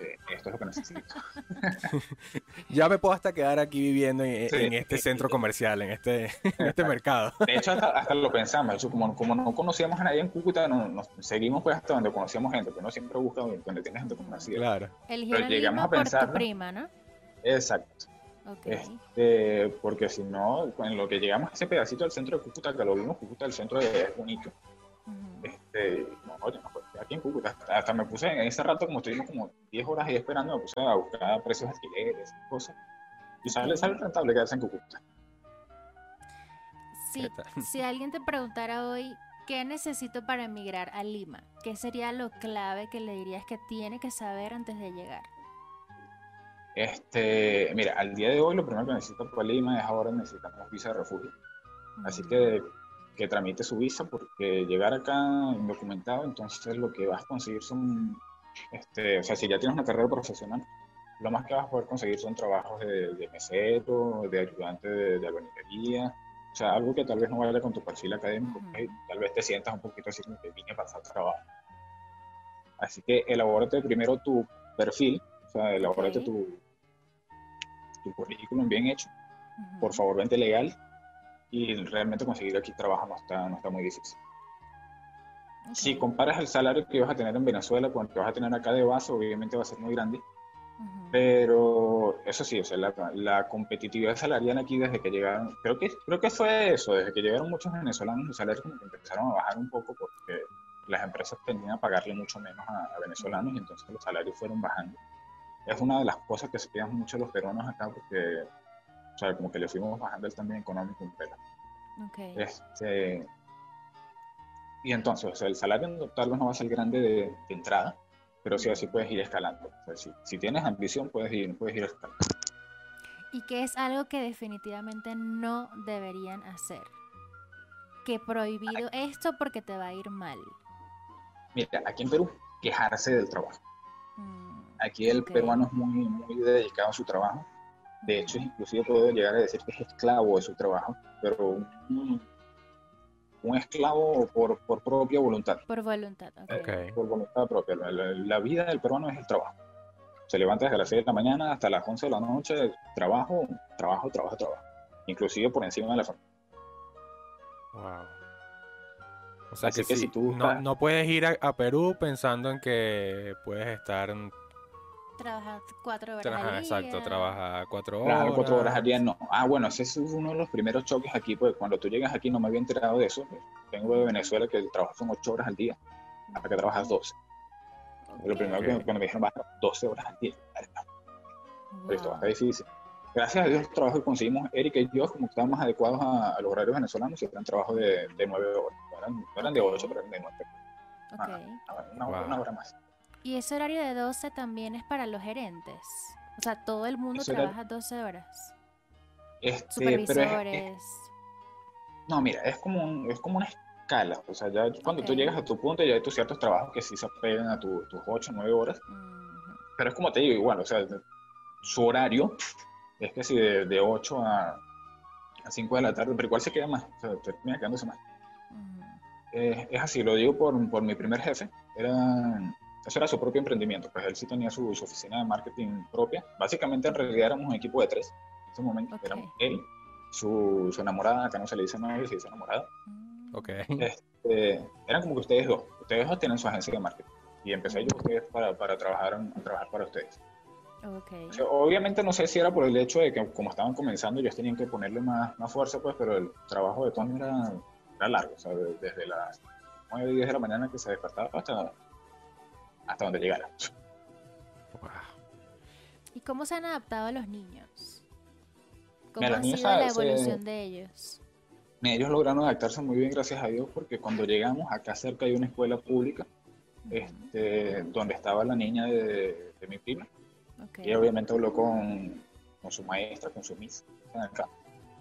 Eh, esto es lo que necesito. ya me puedo hasta quedar aquí viviendo en, este centro comercial, en este, este mercado. De hecho, hasta, lo pensamos. como, como, no conocíamos a nadie en Cúcuta, nos seguimos pues hasta donde conocíamos gente, pero uno siempre busca donde tiene gente conocida. Claro. Pero llegamos a pensar. Por tu prima, ¿no? Exacto. Este, porque si no, en lo que llegamos a ese pedacito del centro de Cúcuta, que lo vimos, Cúcuta, el centro es bonito. este, no, oye, no, pues, aquí en Cúcuta, hasta, me puse en ese rato, como estuvimos como 10 horas ahí esperando, me puse a buscar precios de alquileres, cosas. Y sale, sale rentable quedarse en Cúcuta. Sí, si alguien te preguntara hoy, ¿qué necesito para emigrar a Lima? ¿Qué sería lo clave que le dirías que tiene que saber antes de llegar? Este, mira, al día de hoy lo primero que necesita para Lima es ahora necesitamos visa de refugio. Así que que tramite su visa porque llegar acá indocumentado, entonces lo que vas a conseguir son, este, o sea, si ya tienes una carrera profesional, lo más que vas a poder conseguir son trabajos de, mesero, de ayudante de, de o sea, algo que tal vez no vaya con tu perfil académico, tal vez te sientas un poquito así como que vine a pasar trabajo. Así que elabórate primero tu perfil, o sea, elabórate tu, tu currículum bien hecho, por favor vente legal y realmente conseguir aquí trabajo no está, no está muy difícil. Si comparas el salario que vas a tener en Venezuela con el que vas a tener acá de base, obviamente va a ser muy grande. Pero eso sí, o sea, la, la, competitividad salarial aquí desde que llegaron, creo que, creo que fue eso, desde que llegaron muchos venezolanos, los salarios como que empezaron a bajar un poco porque las empresas tendían a pagarle mucho menos a, a venezolanos y entonces los salarios fueron bajando es una de las cosas que se quedan mucho los peruanos acá porque, o sea, como que le fuimos bajando el también económico un pelo. Okay. Este, y entonces, o sea, el salario tal vez no va a ser grande de, entrada, pero sí así puedes ir escalando. O sea, si, si, tienes ambición, puedes ir, puedes ir escalando. ¿Y qué es algo que definitivamente no deberían hacer? Que prohibido esto porque te va a ir mal. Mira, aquí en Perú, quejarse del trabajo. Mm. Aquí el peruano es muy, muy dedicado a su trabajo. De hecho, inclusive puedo llegar a decir que es esclavo de su trabajo, pero un, esclavo por, por, propia voluntad. Por voluntad, okay. Por voluntad propia. La, vida del peruano es el trabajo. Se levanta desde las 6 de la mañana hasta las 11 de la noche, trabajo, trabajo, trabajo, trabajo. Inclusive por encima de la familia. Wow. O sea que, si, tú no, no, puedes ir a, a, Perú pensando en que puedes estar Trabaja cuatro horas al día. Exacto, trabaja cuatro horas. Cuatro horas al día, no. Ah, bueno, ese es uno de los primeros choques aquí, pues cuando tú llegas aquí no me había enterado de eso. Vengo de Venezuela que el trabajo son ocho horas al día, hasta que trabajas doce. Lo primero que cuando me dijeron, vas 12 horas al día. Pero esto va difícil. Gracias a Dios, el trabajo que conseguimos, Erika y yo, como estaban más adecuados a, los horarios venezolanos, eran trabajo de, de 9 horas. No eran, no eran de 8, pero eran de 9. Okay. una, una, hora más. ¿Y ese horario de 12 también es para los gerentes? O sea, todo el mundo trabaja 12 horas. Este, Supervisores. no, mira, es como, un, es como una escala. O sea, ya cuando tú llegas a tu punto, ya hay tus ciertos trabajos que sí se apegan a tus 8 o 9 horas. Pero es como te digo, igual, o sea, su horario es que si de, de 8 a, a 5 de la tarde, pero igual se queda más, o sea, termina quedándose más. Eh, es así, lo digo por, por mi primer jefe, era eso era su propio emprendimiento, pues él sí tenía su, oficina de marketing propia. Básicamente, en realidad éramos un equipo de tres. En ese momento éramos él, su, su, enamorada, acá no se le dice novia, se dice enamorada. Mm. Ok. Este, eran como que ustedes dos. Ustedes dos tienen su agencia de marketing. Y empecé yo ustedes para, para trabajar, a trabajar para ustedes. Okay. obviamente no sé si era por el hecho de que como estaban comenzando ellos tenían que ponerle más, más fuerza, pues, pero el trabajo de Tony era, era largo, o sea, desde las 9 10 de la mañana que se despertaba hasta hasta donde llegara. ¿Y cómo se han adaptado a los niños? ¿Cómo ha sido la evolución de ellos? Ellos lograron adaptarse muy bien, gracias a Dios, porque cuando llegamos acá cerca hay una escuela pública, este, donde estaba la niña de, mi prima. Y obviamente habló con, con, su maestra, con su miss, acá,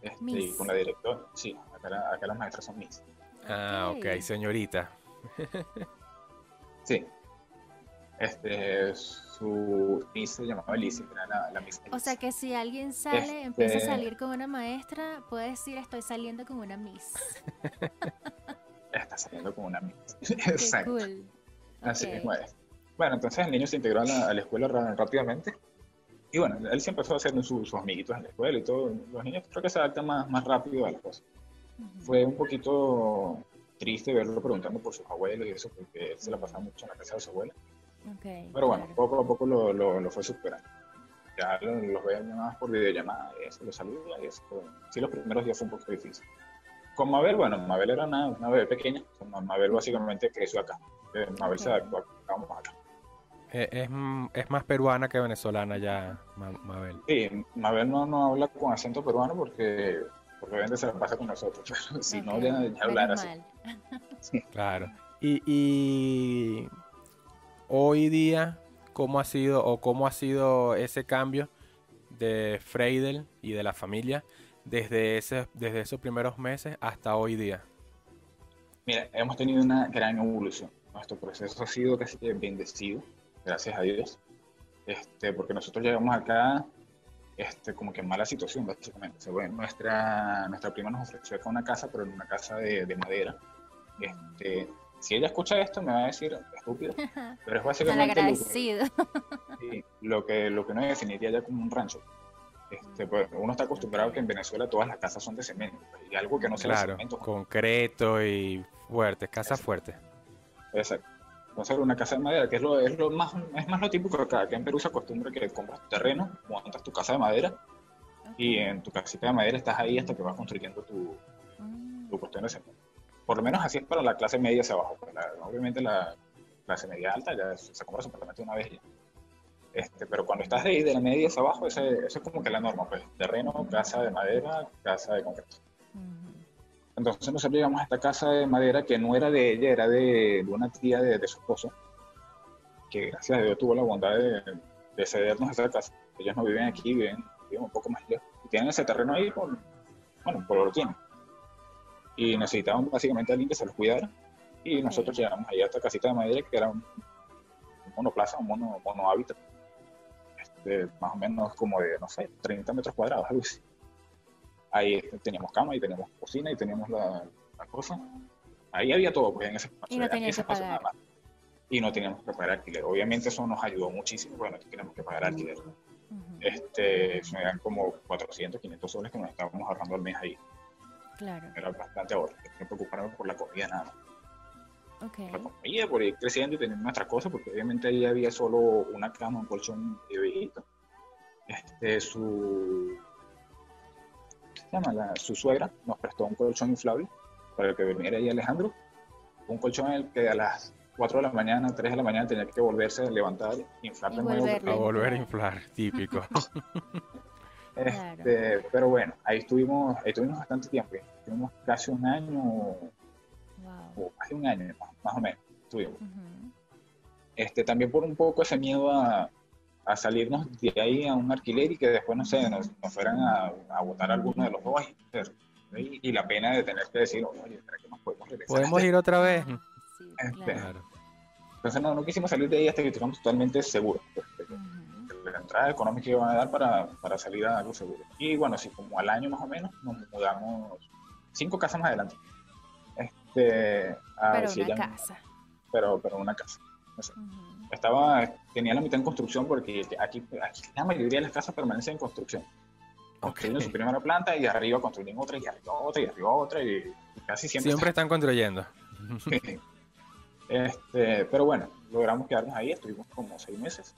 este, y con la directora. Sí, acá, acá, las maestras son miss. Ah, ok, señorita. sí, este, su Miss se llamaba Alicia, que era la, la Miss O sea que si alguien sale, este empieza a salir con una maestra, puede decir estoy saliendo con una Miss. Está saliendo con una Miss. Exacto. Así mismo es. Bueno, entonces el niño se integró a la, escuela rápidamente. Y bueno, él siempre empezó haciendo sus, sus amiguitos en la escuela y todo. Los niños creo que se adaptan más, más rápido a las cosas. Fue un poquito triste verlo preguntando por sus abuelos y eso, porque él se la pasaba mucho en la casa de su abuela. Pero bueno, poco a poco lo, lo, fue superando. Ya los veía llamadas por videollamada y eso, los saluda y eso. Sí, los primeros días fue un poco difícil. Con Mabel, bueno, Mabel era una, una bebé pequeña. Mabel básicamente creció acá. Eh, Mabel se adaptó acá. Eh, es, es, más peruana que venezolana ya, Mabel. Sí, Mabel no, no habla con acento peruano porque, porque obviamente se la pasa con nosotros, pero si no, ya, ya hablar así. Claro. Y, y hoy día, ¿cómo ha sido o cómo ha sido ese cambio de Freidel y de la familia desde, esos primeros meses hasta hoy día? Mira, hemos tenido una gran evolución. Nuestro proceso ha sido casi bendecido, gracias a Dios, este, porque nosotros llegamos acá este, como que en mala situación, básicamente. nuestra, nuestra prima nos ofreció acá una casa, pero en una casa de, de madera. Este, si ella escucha esto me va a decir estúpido, pero es básicamente lo que, lo, que, uno definiría ya como un rancho. Este, pues, uno está acostumbrado que en Venezuela todas las casas son de cemento y algo que no sea claro, de cemento. concreto y fuertes, casas fuertes. Exacto. Entonces una casa de madera, que es lo, es lo más, es más lo típico acá. Acá en Perú se acostumbra que compras tu terreno, montas tu casa de madera y en tu casita de madera estás ahí hasta que vas construyendo tu, mm. tu cuestión de cemento por lo menos así es para la clase media hacia abajo. Pues obviamente la clase media alta ya se compra su apartamento una vez ya. Este, pero cuando estás de ahí, de la media hacia abajo, eso es como que la norma, pues terreno, casa de madera, casa de concreto. Entonces nosotros llegamos a esta casa de madera que no era de ella, era de, una tía de, su esposo, que gracias a Dios tuvo la bondad de, cedernos esa casa. Ellos no viven aquí, viven, viven un poco más lejos. Y tienen ese terreno ahí por, bueno, por lo que tienen y necesitaban básicamente a alguien que se los cuidara. Y nosotros llegamos ahí a esta casita de madera que era un, monoplaza, un mono, mono hábitat, este, más o menos como de, no sé, 30 metros cuadrados, algo así. Ahí teníamos cama y teníamos cocina y teníamos la, cosa. Ahí había todo, pues en ese espacio. Y no teníamos que pagar. Y no teníamos que pagar alquiler. Obviamente eso nos ayudó muchísimo, porque no teníamos que pagar alquiler. este, eran como 400, 500 soles que nos estábamos ahorrando al mes ahí. Claro. Era bastante ahora. No preocuparme por la comida nada Okay. La comida, por ir creciendo y tener nuestras cosas, porque obviamente ahí había solo una cama, un colchón de viejito. Este, su, se llama? su suegra nos prestó un colchón inflable para que viniera ahí Alejandro. Un colchón en el que a las 4 de la mañana, 3 de la mañana tenía que volverse a levantar, inflar de nuevo. A volver a inflar, típico. este, Pero bueno, ahí estuvimos, ahí estuvimos bastante tiempo, estuvimos casi un año, o más de un año más, o menos, estuvimos. este, también por un poco ese miedo a, a, salirnos de ahí a un alquiler y que después, no sé, nos, fueran a, a votar alguno de los dos. Y, la pena de tener que decir, oye, ¿será que nos podemos regresar? ¿Podemos ir otra vez? Este, entonces no, no, quisimos salir de ahí hasta que estuviéramos totalmente seguros. Pues, la entrada económica que iban a dar para, para, salir a algo seguro. Y bueno, así como al año más o menos, nos mudamos cinco casas más adelante. Este, a pero una casa. Pero, pero una casa. Estaba, tenía la mitad en construcción porque aquí, aquí la mayoría de las casas permanecen en construcción. Construyen su primera planta y arriba construyen otra y arriba otra y arriba otra y casi siempre. Siempre están construyendo. Este, pero bueno, logramos quedarnos ahí, estuvimos como seis meses.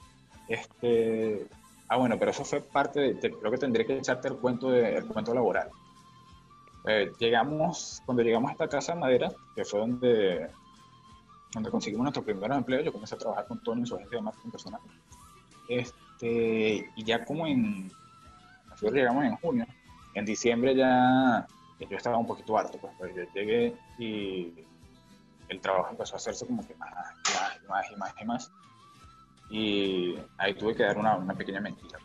Este, ah, bueno, pero eso fue parte de, creo que tendría que echarte el cuento, de, el cuento laboral. Eh, llegamos, cuando llegamos a esta casa de madera, que fue donde, donde conseguimos nuestro primer empleo, yo comencé a trabajar con Tony su agencia de marketing personal. Este, y ya como en, nosotros llegamos en junio, en diciembre ya yo estaba un poquito harto, pues, pues yo llegué y el trabajo empezó a hacerse como que más, más, más y más y más. Y ahí tuve que dar una, una pequeña mentira.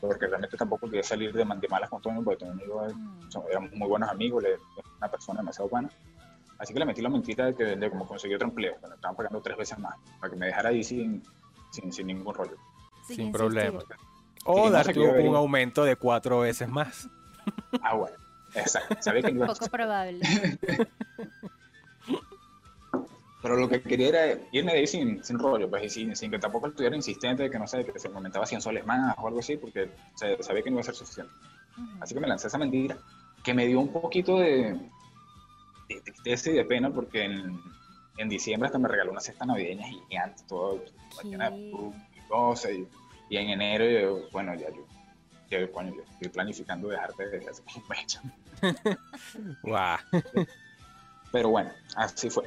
Pues, porque realmente tampoco quería salir de, de malas con Toño, porque Toño y éramos muy buenos amigos, le, una persona demasiado buena. Así que le metí la mentira de que de como conseguí otro empleo, me estaban pagando tres veces más, para que me dejara ahí sin, sin, sin ningún rollo. Sin, problema. O darte un aumento de cuatro veces más. Ah, bueno. Exacto. Sabía que Poco probable. Pero lo que quería era irme de ahí sin, sin rollo, pues, y sin, sin, que tampoco estuviera insistente de que no sé, que se aumentaba 100 soles más o algo así, porque sabía que no iba a ser suficiente. Así que me lancé esa mentira, que me dio un poquito de, de tristeza y de pena, porque en, en, diciembre hasta me regaló una cesta navideña gigante, todo llena de y, y, en enero, yo, bueno, ya yo, ya, coño, yo estoy planificando dejarte de hacer un Guau. Pero bueno, así fue.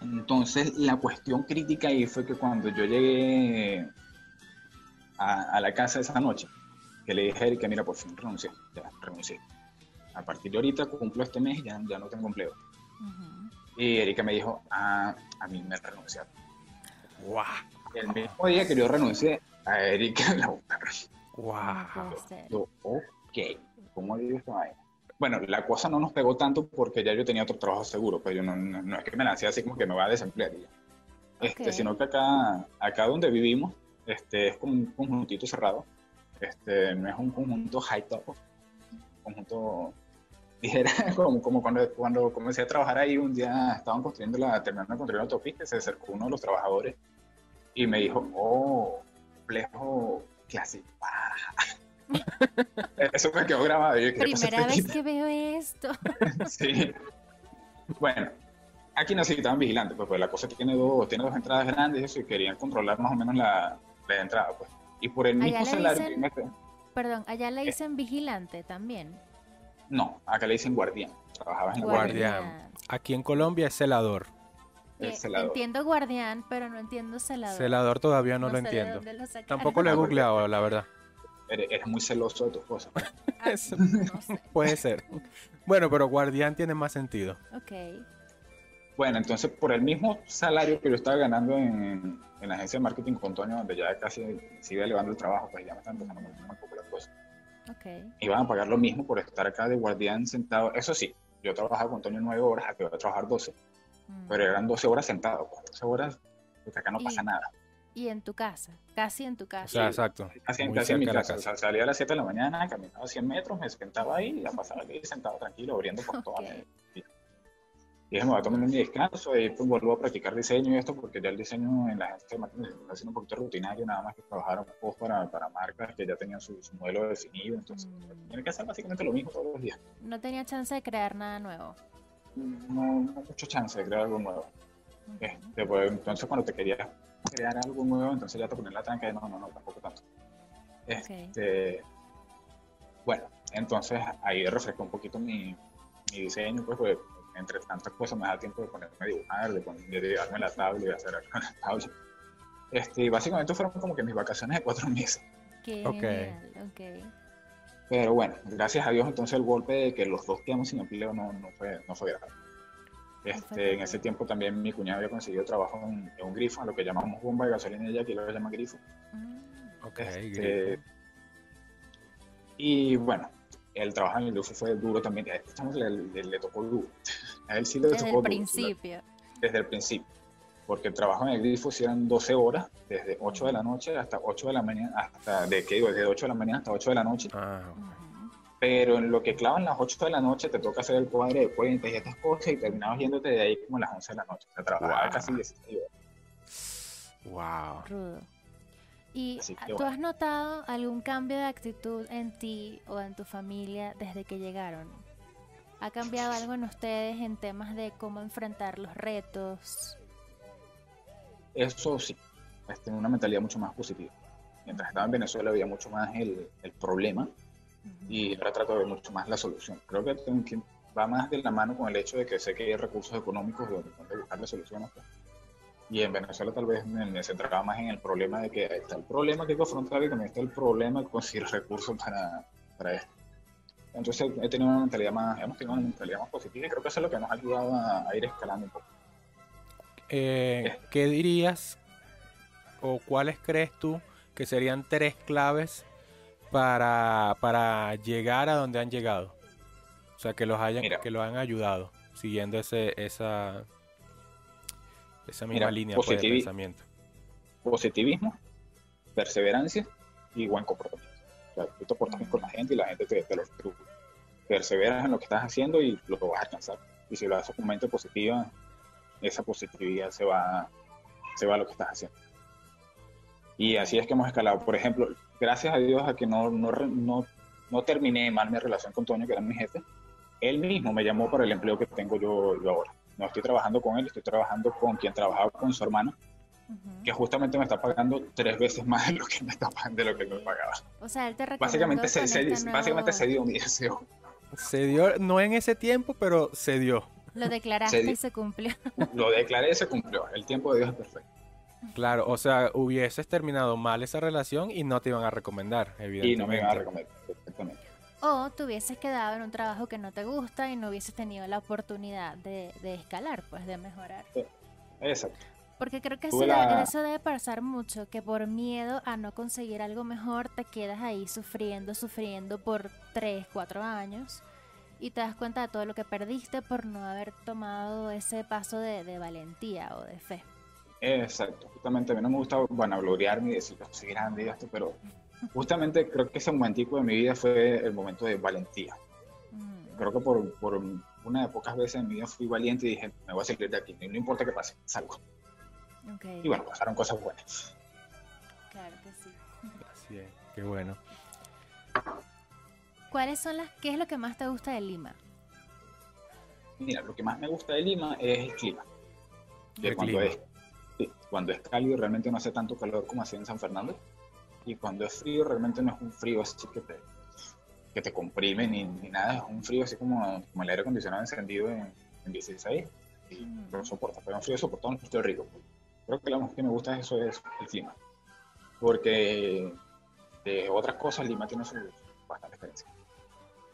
Entonces, la cuestión crítica ahí fue que cuando yo llegué a, la casa esa noche, que le dije a Erika, mira, por fin renuncié, ya renuncié. A partir de ahorita cumplo este mes, ya, ya no tengo empleo. Y Erika me dijo, ah, a mí me renunciaron. ¡Wow! El mismo día que yo renuncié, a Erika la buscaron. ¡Wow! ok, ¿cómo digo esto ahí? Bueno, la cosa no nos pegó tanto porque ya yo tenía otro trabajo seguro, pues yo no, no, es que me lancé así como que me voy a desemplear Este, sino que acá, acá donde vivimos, este, es como un conjuntito cerrado, este, no es un conjunto high top, un conjunto, dijera, como, como cuando, cuando comencé a trabajar ahí, un día estaban construyendo la, terminando de construir la autopista, se acercó uno de los trabajadores y me dijo, oh, complejo clase Eso me quedó grabado. Primera vez que veo esto. sí. Bueno, aquí necesitaban vigilantes, pues, pues, la cosa que tiene dos, tiene dos entradas grandes y querían controlar más o menos la, la entrada, pues. Y por el mismo salario. perdón, allá le dicen vigilante también. No, acá le dicen guardián. Trabajabas en guardián. Aquí en Colombia es celador. Eh, entiendo guardián, pero no entiendo celador. Celador todavía no, lo entiendo. Tampoco lo he googleado, la verdad eres, muy celoso de tus cosas. Puede ser. Bueno, pero guardián tiene más sentido. Ok. Bueno, entonces por el mismo salario que yo estaba ganando en, en la agencia de marketing con Toño, donde ya casi sigue elevando el trabajo, pues ya me están empezando a un poco las cosas. Okay. Iban a pagar lo mismo por estar acá de guardián sentado. Eso sí, yo trabajaba con Toño nueve horas, aquí voy a trabajar 12. Mm. Pero eran 12 horas sentado, 12 pues, horas, porque acá no pasa nada y en tu casa, casi en tu casa. O sea, exacto. Casi, en mi casa. O sea, salía a las 7 de la mañana, caminaba 100 metros, me sentaba ahí y ya pasaba aquí sentado tranquilo, abriendo por toda la Y dije, me voy a tomar un descanso y pues vuelvo a practicar diseño y esto, porque ya el diseño en la agencia de marketing está haciendo un poquito rutinario, nada más que trabajar un poco para, para marcas que ya tenían su, modelo definido. Entonces, mm. tiene que hacer básicamente lo mismo todos los días. No tenía chance de crear nada nuevo. No, no mucho chance de crear algo nuevo. Este, pues, entonces, cuando te querías crear algo nuevo, entonces ya te pones la tranca de no, no, no, tampoco tanto. Este, Bueno, entonces ahí refrescó un poquito mi, mi diseño, pues, pues entre tantas cosas me da tiempo de ponerme a dibujar, de, ponerme, de llevarme la tabla y hacer algo en la tabla. Este, básicamente fueron como que mis vacaciones de cuatro meses. Qué genial, ok. Pero bueno, gracias a Dios entonces el golpe de que los dos quedamos sin empleo no, no, fue, no fue grave. Este, en ese tiempo también mi cuñado había conseguido trabajo en, un grifo, lo que llamamos bomba de gasolina, y aquí lo llama grifo. Mm. Ok, este, Y bueno, el trabajo en el grifo fue duro también. A este le, le, tocó duro. A él sí le desde tocó el principio. Desde el principio. Porque el trabajo en el grifo eran 12 horas, desde 8 de la noche hasta 8 de la mañana, hasta, ¿de qué digo? Desde 8 de la mañana hasta 8 de la noche. Ah, pero en lo que clavan las 8 de la noche te toca hacer el cuadre de cuentas y estas cosas y terminabas yéndote de ahí como a las 11 de la noche. O sea, trabajaba casi 16 horas. Wow. Rudo. ¿Y tú has notado algún cambio de actitud en ti o en tu familia desde que llegaron? ¿Ha cambiado algo en ustedes en temas de cómo enfrentar los retos? Eso sí, es tener una mentalidad mucho más positiva. Mientras estaba en Venezuela había mucho más el, el problema y ahora trato de ver mucho más la solución. Creo que, va más de la mano con el hecho de que sé que hay recursos económicos donde, buscarle soluciones. Pues. Y en Venezuela tal vez me, centraba más en el problema de que está el problema que hay que afrontar y también está el problema de conseguir recursos para, para esto. Entonces he tenido una mentalidad más, hemos tenido una mentalidad más positiva y creo que eso es lo que nos ha ayudado a, ir escalando un poco. Eh, ¿Qué dirías o cuáles crees tú que serían tres claves para, para llegar a donde han llegado. O sea, que los hayan, que lo han ayudado, siguiendo ese, esa, esa misma línea pues, de pensamiento. Positivismo, perseverancia y buen comportamiento. O sea, tú te portas bien con la gente y la gente te, te lo Perseveras en lo que estás haciendo y lo vas a alcanzar. Y si lo haces con mente positiva, esa positividad se va, se va a lo que estás haciendo. Y así es que hemos escalado. Por ejemplo, gracias a Dios a que no, no, no, no terminé mal mi relación con Toño, que era mi jefe, él mismo me llamó para el empleo que tengo yo, yo ahora. No estoy trabajando con él, estoy trabajando con quien trabajaba con su hermana, que justamente me está pagando tres veces más de lo que me está pagando, de lo que me pagaba. O sea, él te básicamente se, este básicamente se dio mi deseo. Se dio, no en ese tiempo, pero se dio. Lo declaraste y se cumplió. Lo declaré y se cumplió. El tiempo de Dios es perfecto. Claro, o sea, hubieses terminado mal esa relación y no te iban a recomendar, evidentemente. Y no me iban a recomendar, exactamente. O te hubieses quedado en un trabajo que no te gusta y no hubieses tenido la oportunidad de, escalar, pues de mejorar. Exacto. Porque creo que eso debe pasar mucho, que por miedo a no conseguir algo mejor te quedas ahí sufriendo, sufriendo por 3, 4 años y te das cuenta de todo lo que perdiste por no haber tomado ese paso de valentía o de fe. Exacto, justamente a mí no me gusta vanagloriarme y decir que soy grande y esto, pero justamente creo que ese momentico de mi vida fue el momento de valentía. Mm. Creo que por, por, una de pocas veces en mi vida fui valiente y dije, me voy a salir de aquí, no importa qué pase, salgo. Y bueno, pasaron cosas buenas. Claro que sí. Así es, qué bueno. ¿Cuáles son las, qué es lo que más te gusta de Lima? Mira, lo que más me gusta de Lima es el clima. De cuando es cuando es cálido realmente no hace tanto calor como hacía en San Fernando. Y cuando es frío realmente no es un frío así que te, que te comprime ni, ni nada, es un frío así como, como el aire acondicionado encendido en, en 16 y lo soporta, pero un frío soportado en el Rico. Creo que lo más que me gusta eso es el clima, porque de otras cosas Lima tiene su bastante experiencia.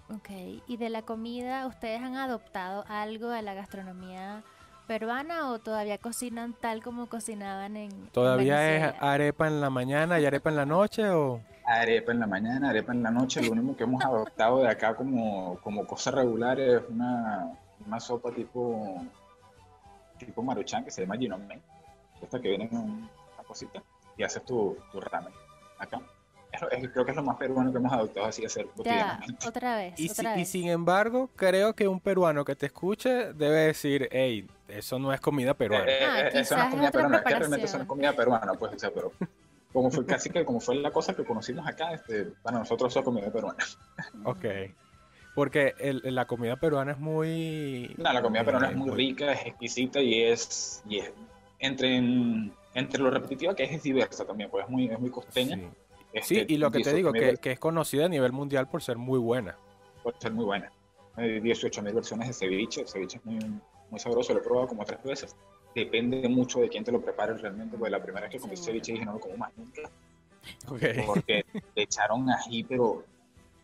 Ok, y de la comida, ¿ustedes han adoptado algo de la gastronomía peruana o todavía cocinan tal como cocinaban en ¿Todavía es arepa en la mañana y arepa en la noche o...? Arepa en la mañana, arepa en la noche. Lo único que hemos adoptado de acá como, como cosa regular es una, una sopa tipo tipo maruchan que se llama jinomé. Esta que viene en una cosita y haces tu, tu ramen acá creo que es lo más peruano que hemos adoptado así hacer ya, otra vez, y, otra vez. y sin embargo, creo que un peruano que te escuche debe decir, hey, eso no es comida peruana. Eh, ah, eh, eso no es comida peruana, que realmente eso no es comida peruana, pues, o sea, pero como fue casi que como fue la cosa que conocimos acá, este, para nosotros eso es comida peruana. ok. Porque el, la comida peruana es muy... No, la comida peruana es muy rica, es exquisita y es, y es entre, entre lo repetitiva que es, es diversa también, pues es muy, es muy costeña. Sí, y lo que te digo, que, que, es conocida a nivel mundial por ser muy buena. Por ser muy buena. Hay 18 mil versiones de ceviche. El ceviche es muy, muy sabroso, lo he probado como tres veces. Depende mucho de quién te lo prepare realmente, porque la primera vez que comí ceviche dije no lo como más nunca. Porque le echaron ají, pero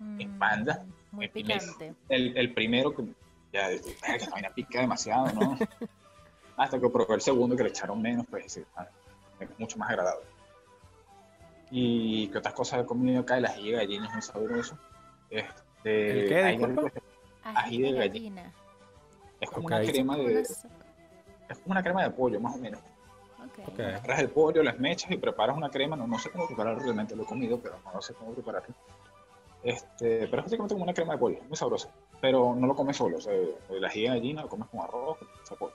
en banda. Mm, muy picante. El, el, primero que ya, que vaina pica demasiado, ¿no? Hasta que probé el segundo que le echaron menos, pues es mucho más agradable. Y que otras cosas he comido acá, el ají de gallina es muy sabroso. Este, ¿El qué, Ají de gallina. Es como una crema de... Es como una crema de pollo, más o menos. Okay. Agarras el pollo, las mechas y preparas una crema. No, no sé cómo prepararlo realmente, lo he comido, pero no sé cómo prepararlo. Este, pero es básicamente como una crema de pollo, muy sabrosa. Pero no lo comes solo, o sea, el ají de gallina lo comes con arroz, con pollo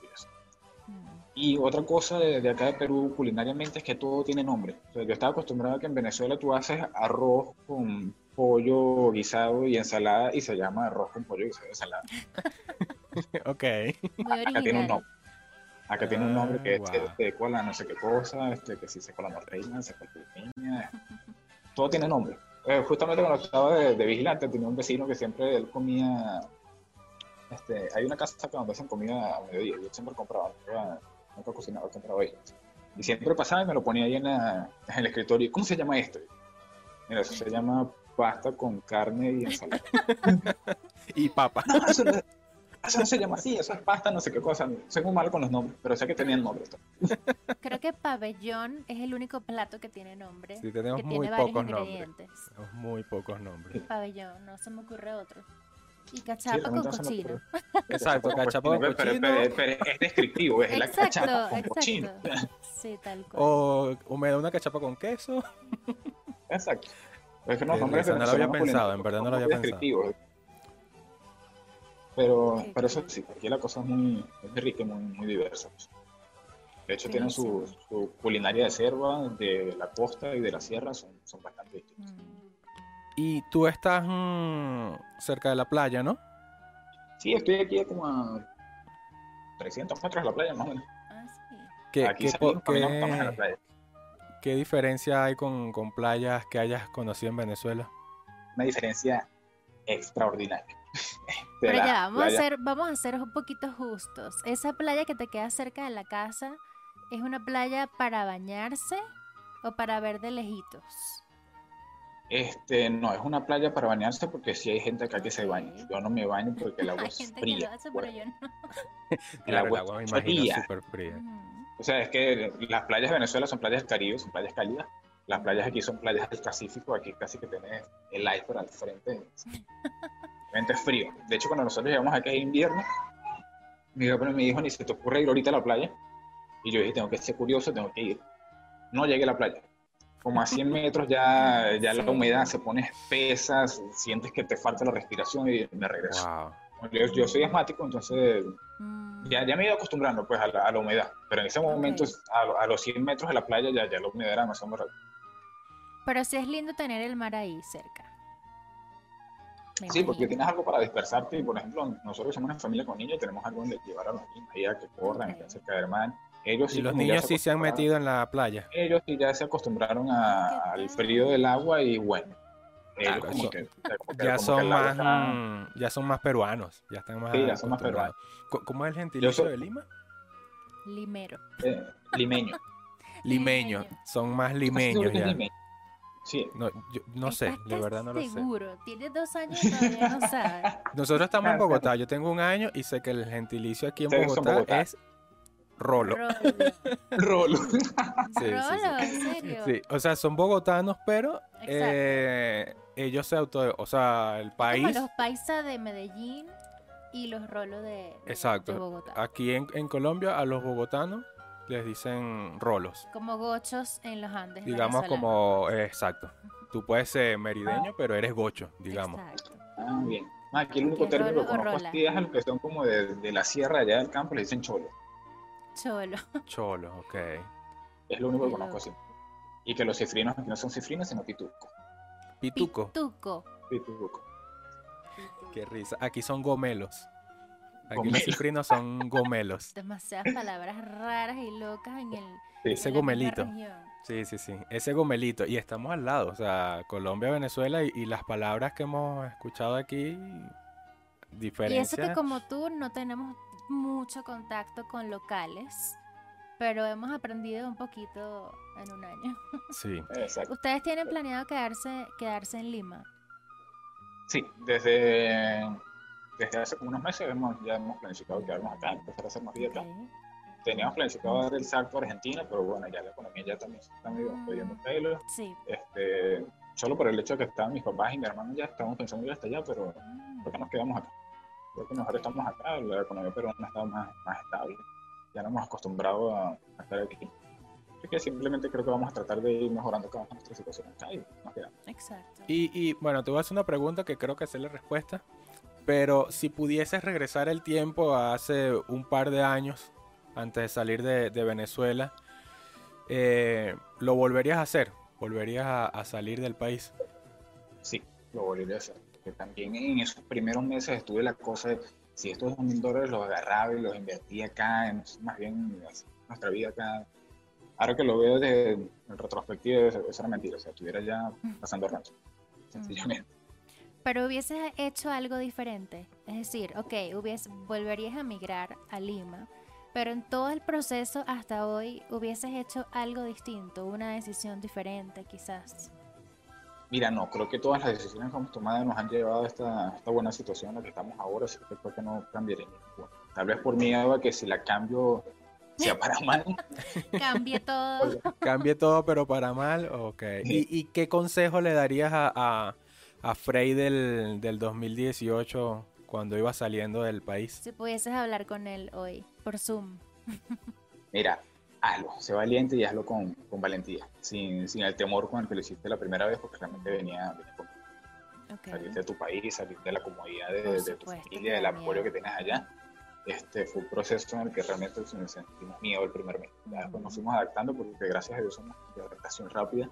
mm. y otra cosa de, acá de Perú culinariamente es que todo tiene nombre. O sea, yo estaba acostumbrado a que en Venezuela tú haces arroz con pollo guisado y ensalada y se llama arroz con pollo guisado y ensalada. ok. Acá tiene un nombre. Acá tiene un nombre que es este, cola no sé qué cosa, este, que si se cola reina, se cola piña. Todo tiene nombre. Eh, justamente cuando estaba de, vigilante tenía un vecino que siempre él comía este, hay una casa donde hacen comida a mediodía, yo siempre compraba, nunca cocinaba, compraba ahí. Y siempre pasaba y me lo ponía ahí en, en el escritorio. ¿Cómo se llama esto? Mira, eso se llama pasta con carne y ensalada. y papa. No, eso, no, se llama así, eso es pasta, no sé qué cosa. Soy muy malo con los nombres, pero sé que tenían nombre. Creo que pabellón es el único plato que tiene nombre. Sí, tenemos que muy tiene pocos nombres. Tenemos muy pocos nombres. Pabellón, no se me ocurre otro. Y cachapa con cochino. Exacto, cachapa con cochino. Pero, es descriptivo, es la cachapa con cochino. Sí, tal cual. O, o me da una cachapa con queso. Exacto. Es que no, no lo había pensado, en verdad no lo había pensado. Pero, pero eso sí, aquí la cosa es muy, rica y muy, muy diversa. De hecho, tienen su, su, culinaria de selva, de la costa y de la sierra, son, son bastante distintos. Mm. Y tú estás mm, cerca de la playa, ¿no? Sí, estoy aquí como a 300 metros de la playa, más o menos. Ah, sí. ¿Qué, aquí qué, en la playa. ¿Qué diferencia hay con, con, playas que hayas conocido en Venezuela? Una diferencia extraordinaria. Pero ya, vamos a, ser, vamos a ser un poquito justos. Esa playa que te queda cerca de la casa, ¿es una playa para bañarse o para ver de lejitos? Este, no, es una playa para bañarse porque sí hay gente acá que se baña. Yo no me baño porque el agua es fría. el agua, me imagino súper fría. O sea, es que las playas de Venezuela son playas caribes, son playas cálidas. Las playas aquí son playas del Pacífico, aquí casi que tenés el iceberg al frente. Realmente es frío. De hecho, cuando nosotros llegamos aquí en invierno, mi papá me dijo, ni se te ocurre ir ahorita a la playa. Y yo dije, tengo que ser curioso, tengo que ir. No llegué a la playa. Como a 100 metros ya, ya la humedad se pone espesa, sientes que te falta la respiración y me regreso. Yo, soy asmático, entonces mm. ya, ya me he ido acostumbrando pues a la, humedad, pero en ese momento a, los 100 metros de la playa ya, ya la humedad era más o menos Pero sí es lindo tener el mar ahí cerca. Sí, porque tienes algo para dispersarte y por ejemplo nosotros somos una familia con niños, tenemos algo donde llevar a los niños ahí a que corran, okay. cerca del mar. Ellos y los niños sí se han metido en la playa. Ellos sí ya se acostumbraron al frío del agua y bueno, ya son más ya son más peruanos ya están más sí, ya son más peruanos. ¿cómo es el gentilicio de Lima? limero. Eh, limeño. Limeño son más limeños ya Sí. No, yo, no sé, de verdad no lo sé. Seguro, tiene dos años y todavía no sabe. Nosotros estamos en Bogotá, yo tengo un año y sé que el gentilicio aquí en Bogotá, es Rolo. Rolo. Sí, Rolo, ¿en serio? Sí, o sea, son bogotanos, pero eh, ellos se auto... O sea, el país... Como los paisas de Medellín y los rolos de, Exacto. Bogotá. Aquí en, en, Colombia a los bogotanos les dicen rolos. Como gochos en los Andes. Digamos como... Eh, exacto. Tú puedes ser merideño, pero eres gocho, digamos. Exacto. Ah, bien. Aquí el único término que conozco es a los que son como de, de la sierra allá del campo, le dicen cholo. Cholo. Cholo, ok. Es lo único que conozco así. Y que los cifrinos aquí no son cifrinos, sino pituco. Pituco. Pituco. Pituco. Qué risa. Aquí son gomelos. Aquí los cifrinos son gomelos. Demasiadas palabras raras y locas en el. Ese gomelito. Sí, sí, sí. Ese gomelito. Y estamos al lado. O sea, Colombia, Venezuela y, y las palabras que hemos escuchado aquí diferencia. Y eso que como tú no tenemos mucho contacto con locales, pero hemos aprendido un poquito en un año. Sí. Exacto. ¿Ustedes tienen planeado quedarse, quedarse en Lima? Sí, desde, desde hace como unos meses hemos, ya hemos planificado quedarnos acá, empezar a hacer más vida acá. Teníamos planificado dar el salto a Argentina, pero bueno, ya la economía ya también se está medio pidiendo pelo. Sí. Este, solo por el hecho de que estaban mis papás y mi hermano ya estamos pensando ir hasta allá, pero Mm, ¿por qué nos quedamos acá? Creo que mejor estamos acá, la economía peruana está más, más estable. Ya nos hemos acostumbrado a, a estar aquí. Así que simplemente creo que vamos a tratar de ir mejorando cada vez nuestra situación acá y nos quedamos. Exacto. Y, y, bueno, te voy a hacer una pregunta que creo que sé la respuesta. Pero si pudieses regresar el tiempo a hace un par de años, antes de salir de, de Venezuela, eh, ¿lo volverías a hacer? ¿Volverías a, a salir del país? Sí, lo volvería a hacer. Porque también en esos primeros meses estuve la cosa de si estos dos mil dólares los agarraba y los invertía acá, en, más bien nuestra vida acá. Ahora que lo veo desde en retrospectiva, eso, era mentira. O sea, estuviera ya pasando rancho. Sencillamente. Pero hubieses hecho algo diferente. Es decir, ok, hubies, volverías a migrar a Lima, pero en todo el proceso hasta hoy hubieses hecho algo distinto, una decisión diferente quizás. Mira, no, creo que todas las decisiones que hemos tomado nos han llevado a esta, a esta buena situación en la que estamos ahora, así que creo que no cambiaré ninguna. Tal vez por miedo a que si la cambio sea para mal. Cambie todo. Cambie todo, pero para mal. Ok. ¿Y, y qué consejo le darías a, a, a Frey del, del 2018 cuando iba saliendo del país? Si pudieses hablar con él hoy, por Zoom. Mira, hazlo, sé valiente y hazlo con, con valentía, sin, sin el temor con el que lo hiciste la primera vez, porque realmente venía, venía con Ok. salir de tu país, salir de la comodidad de, de tu familia, del apoyo que tienes allá. Este fue un proceso en el que realmente nos sentimos miedo el primer mes. Ya después nos fuimos adaptando porque gracias a Dios somos de adaptación rápida,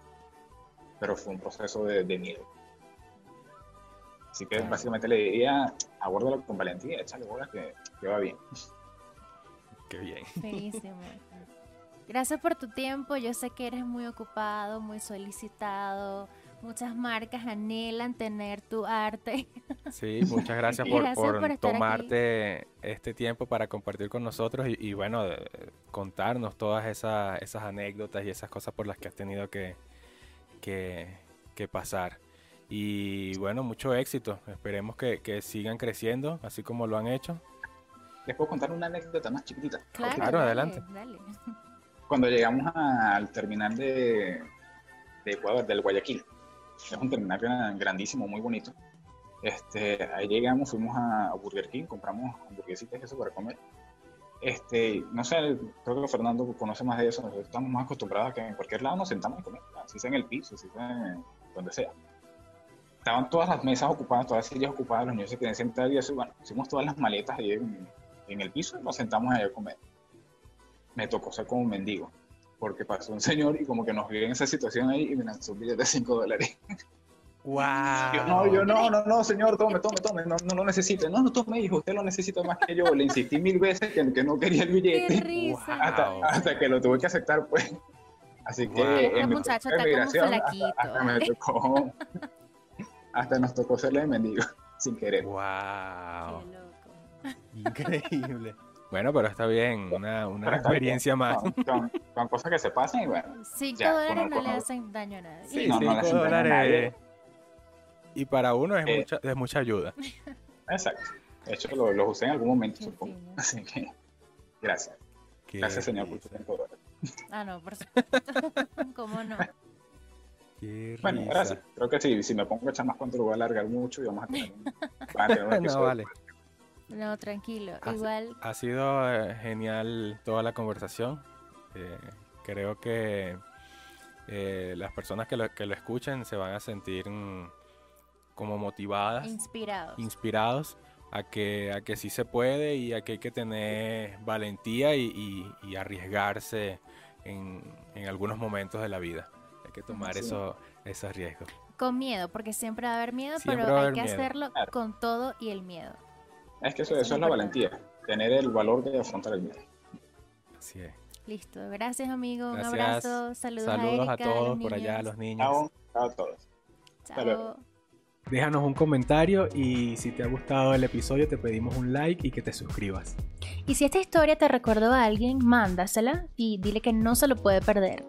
pero fue un proceso de, de miedo. Así que Claro. básicamente le diría, abórdalo con valentía, échale bolas que, que va bien. Qué bien. Gracias por tu tiempo. Yo sé que eres muy ocupado, muy solicitado. Muchas marcas anhelan tener tu arte. Sí, muchas gracias por, gracias por por estar aquí. tomarte este tiempo para compartir con nosotros y, y, bueno, de- contarnos todas esas, esas anécdotas y esas cosas por las que has tenido que, que, que pasar. Y bueno, mucho éxito. Esperemos que, que sigan creciendo, así como lo han hecho. Les puedo contar una anécdota más chiquitita. Claro, Claro, dale, adelante. dale. Cuando llegamos a- al terminal de, de Ecuador, del Guayaquil, es un terminal gran- grandísimo, muy bonito. Este, ahí llegamos, fuimos a Burger King, compramos hamburguesitas y eso para comer. Este, no sé, creo que Fernando conoce más de eso. Nosotros estamos más acostumbrados a que en cualquier lado nos sentamos y comemos, si sea en el piso, si sea en donde sea. Estaban todas las mesas ocupadas, todas las sillas ocupadas, los niños se querían sentar y eso, bueno, hicimos todas las maletas ahí en, en el piso y nos sentamos ahí a comer. Me tocó ser como un mendigo, porque pasó un señor y como que nos vio en esa situación ahí y me lanzó un billete de 5 dólares. ¡Wow! Yo, no, yo no, no, no, señor, tome, tome, tome, no, no lo necesite. No, no tome, hijo, usted lo necesita más que yo. Le insistí mil veces que, que no quería el ¡Qué billete risa! hasta, Wow. hasta que lo tuve que aceptar, pues. Así que Wow. En mi muchacho hasta, hasta me tocó, hasta nos tocó serle de mendigo, sin querer. ¡Wow! Qué loco. Increíble. Bueno, pero está bien, una, una bien, experiencia más. Con, con- con cosas que se pasan y bueno, Cinco Ya, dólares con- no le hacen daño a nadie. Sí, no, no le cinco hacen daño a dólares. nadie. Y para uno es, Eh. mucha, es mucha ayuda. exacto. De hecho, lo- los usé en algún momento, supongo. Así que, gracias. Qué Gracias, señor, por dólares. Ah, no, por supuesto. ¿Cómo no? Qué Bueno, risa. gracias. Creo que sí, si me pongo a echar más cuento lo voy a alargar mucho y vamos a tener un no, vale. No, tranquilo. Así- Igual, Ha sido eh, genial toda la conversación. Eh, creo que eh, las personas que lo, que lo escuchen se van a sentir mm, como motivadas, inspirados. inspirados a que, a que sí se puede y a que hay que tener valentía y, y- y arriesgarse en, en algunos momentos de la vida. Hay que tomar Sí. eso, esos riesgos. Con miedo, porque siempre va a haber miedo, Siempre pero hay que miedo. hacerlo Claro. con todo y el miedo. Es que eso, Eso es eso es la valentía, tener el valor de afrontar el miedo. Así es. Listo. Gracias, amigo. Un abrazo. Saludos, Saludos a, todos por allá, a los niños. Chao, chao a todos. Chao. Déjanos un comentario y si te ha gustado el episodio te pedimos un like y que te suscribas. Y si esta historia te recordó a alguien, mándasela y dile que no se lo puede perder.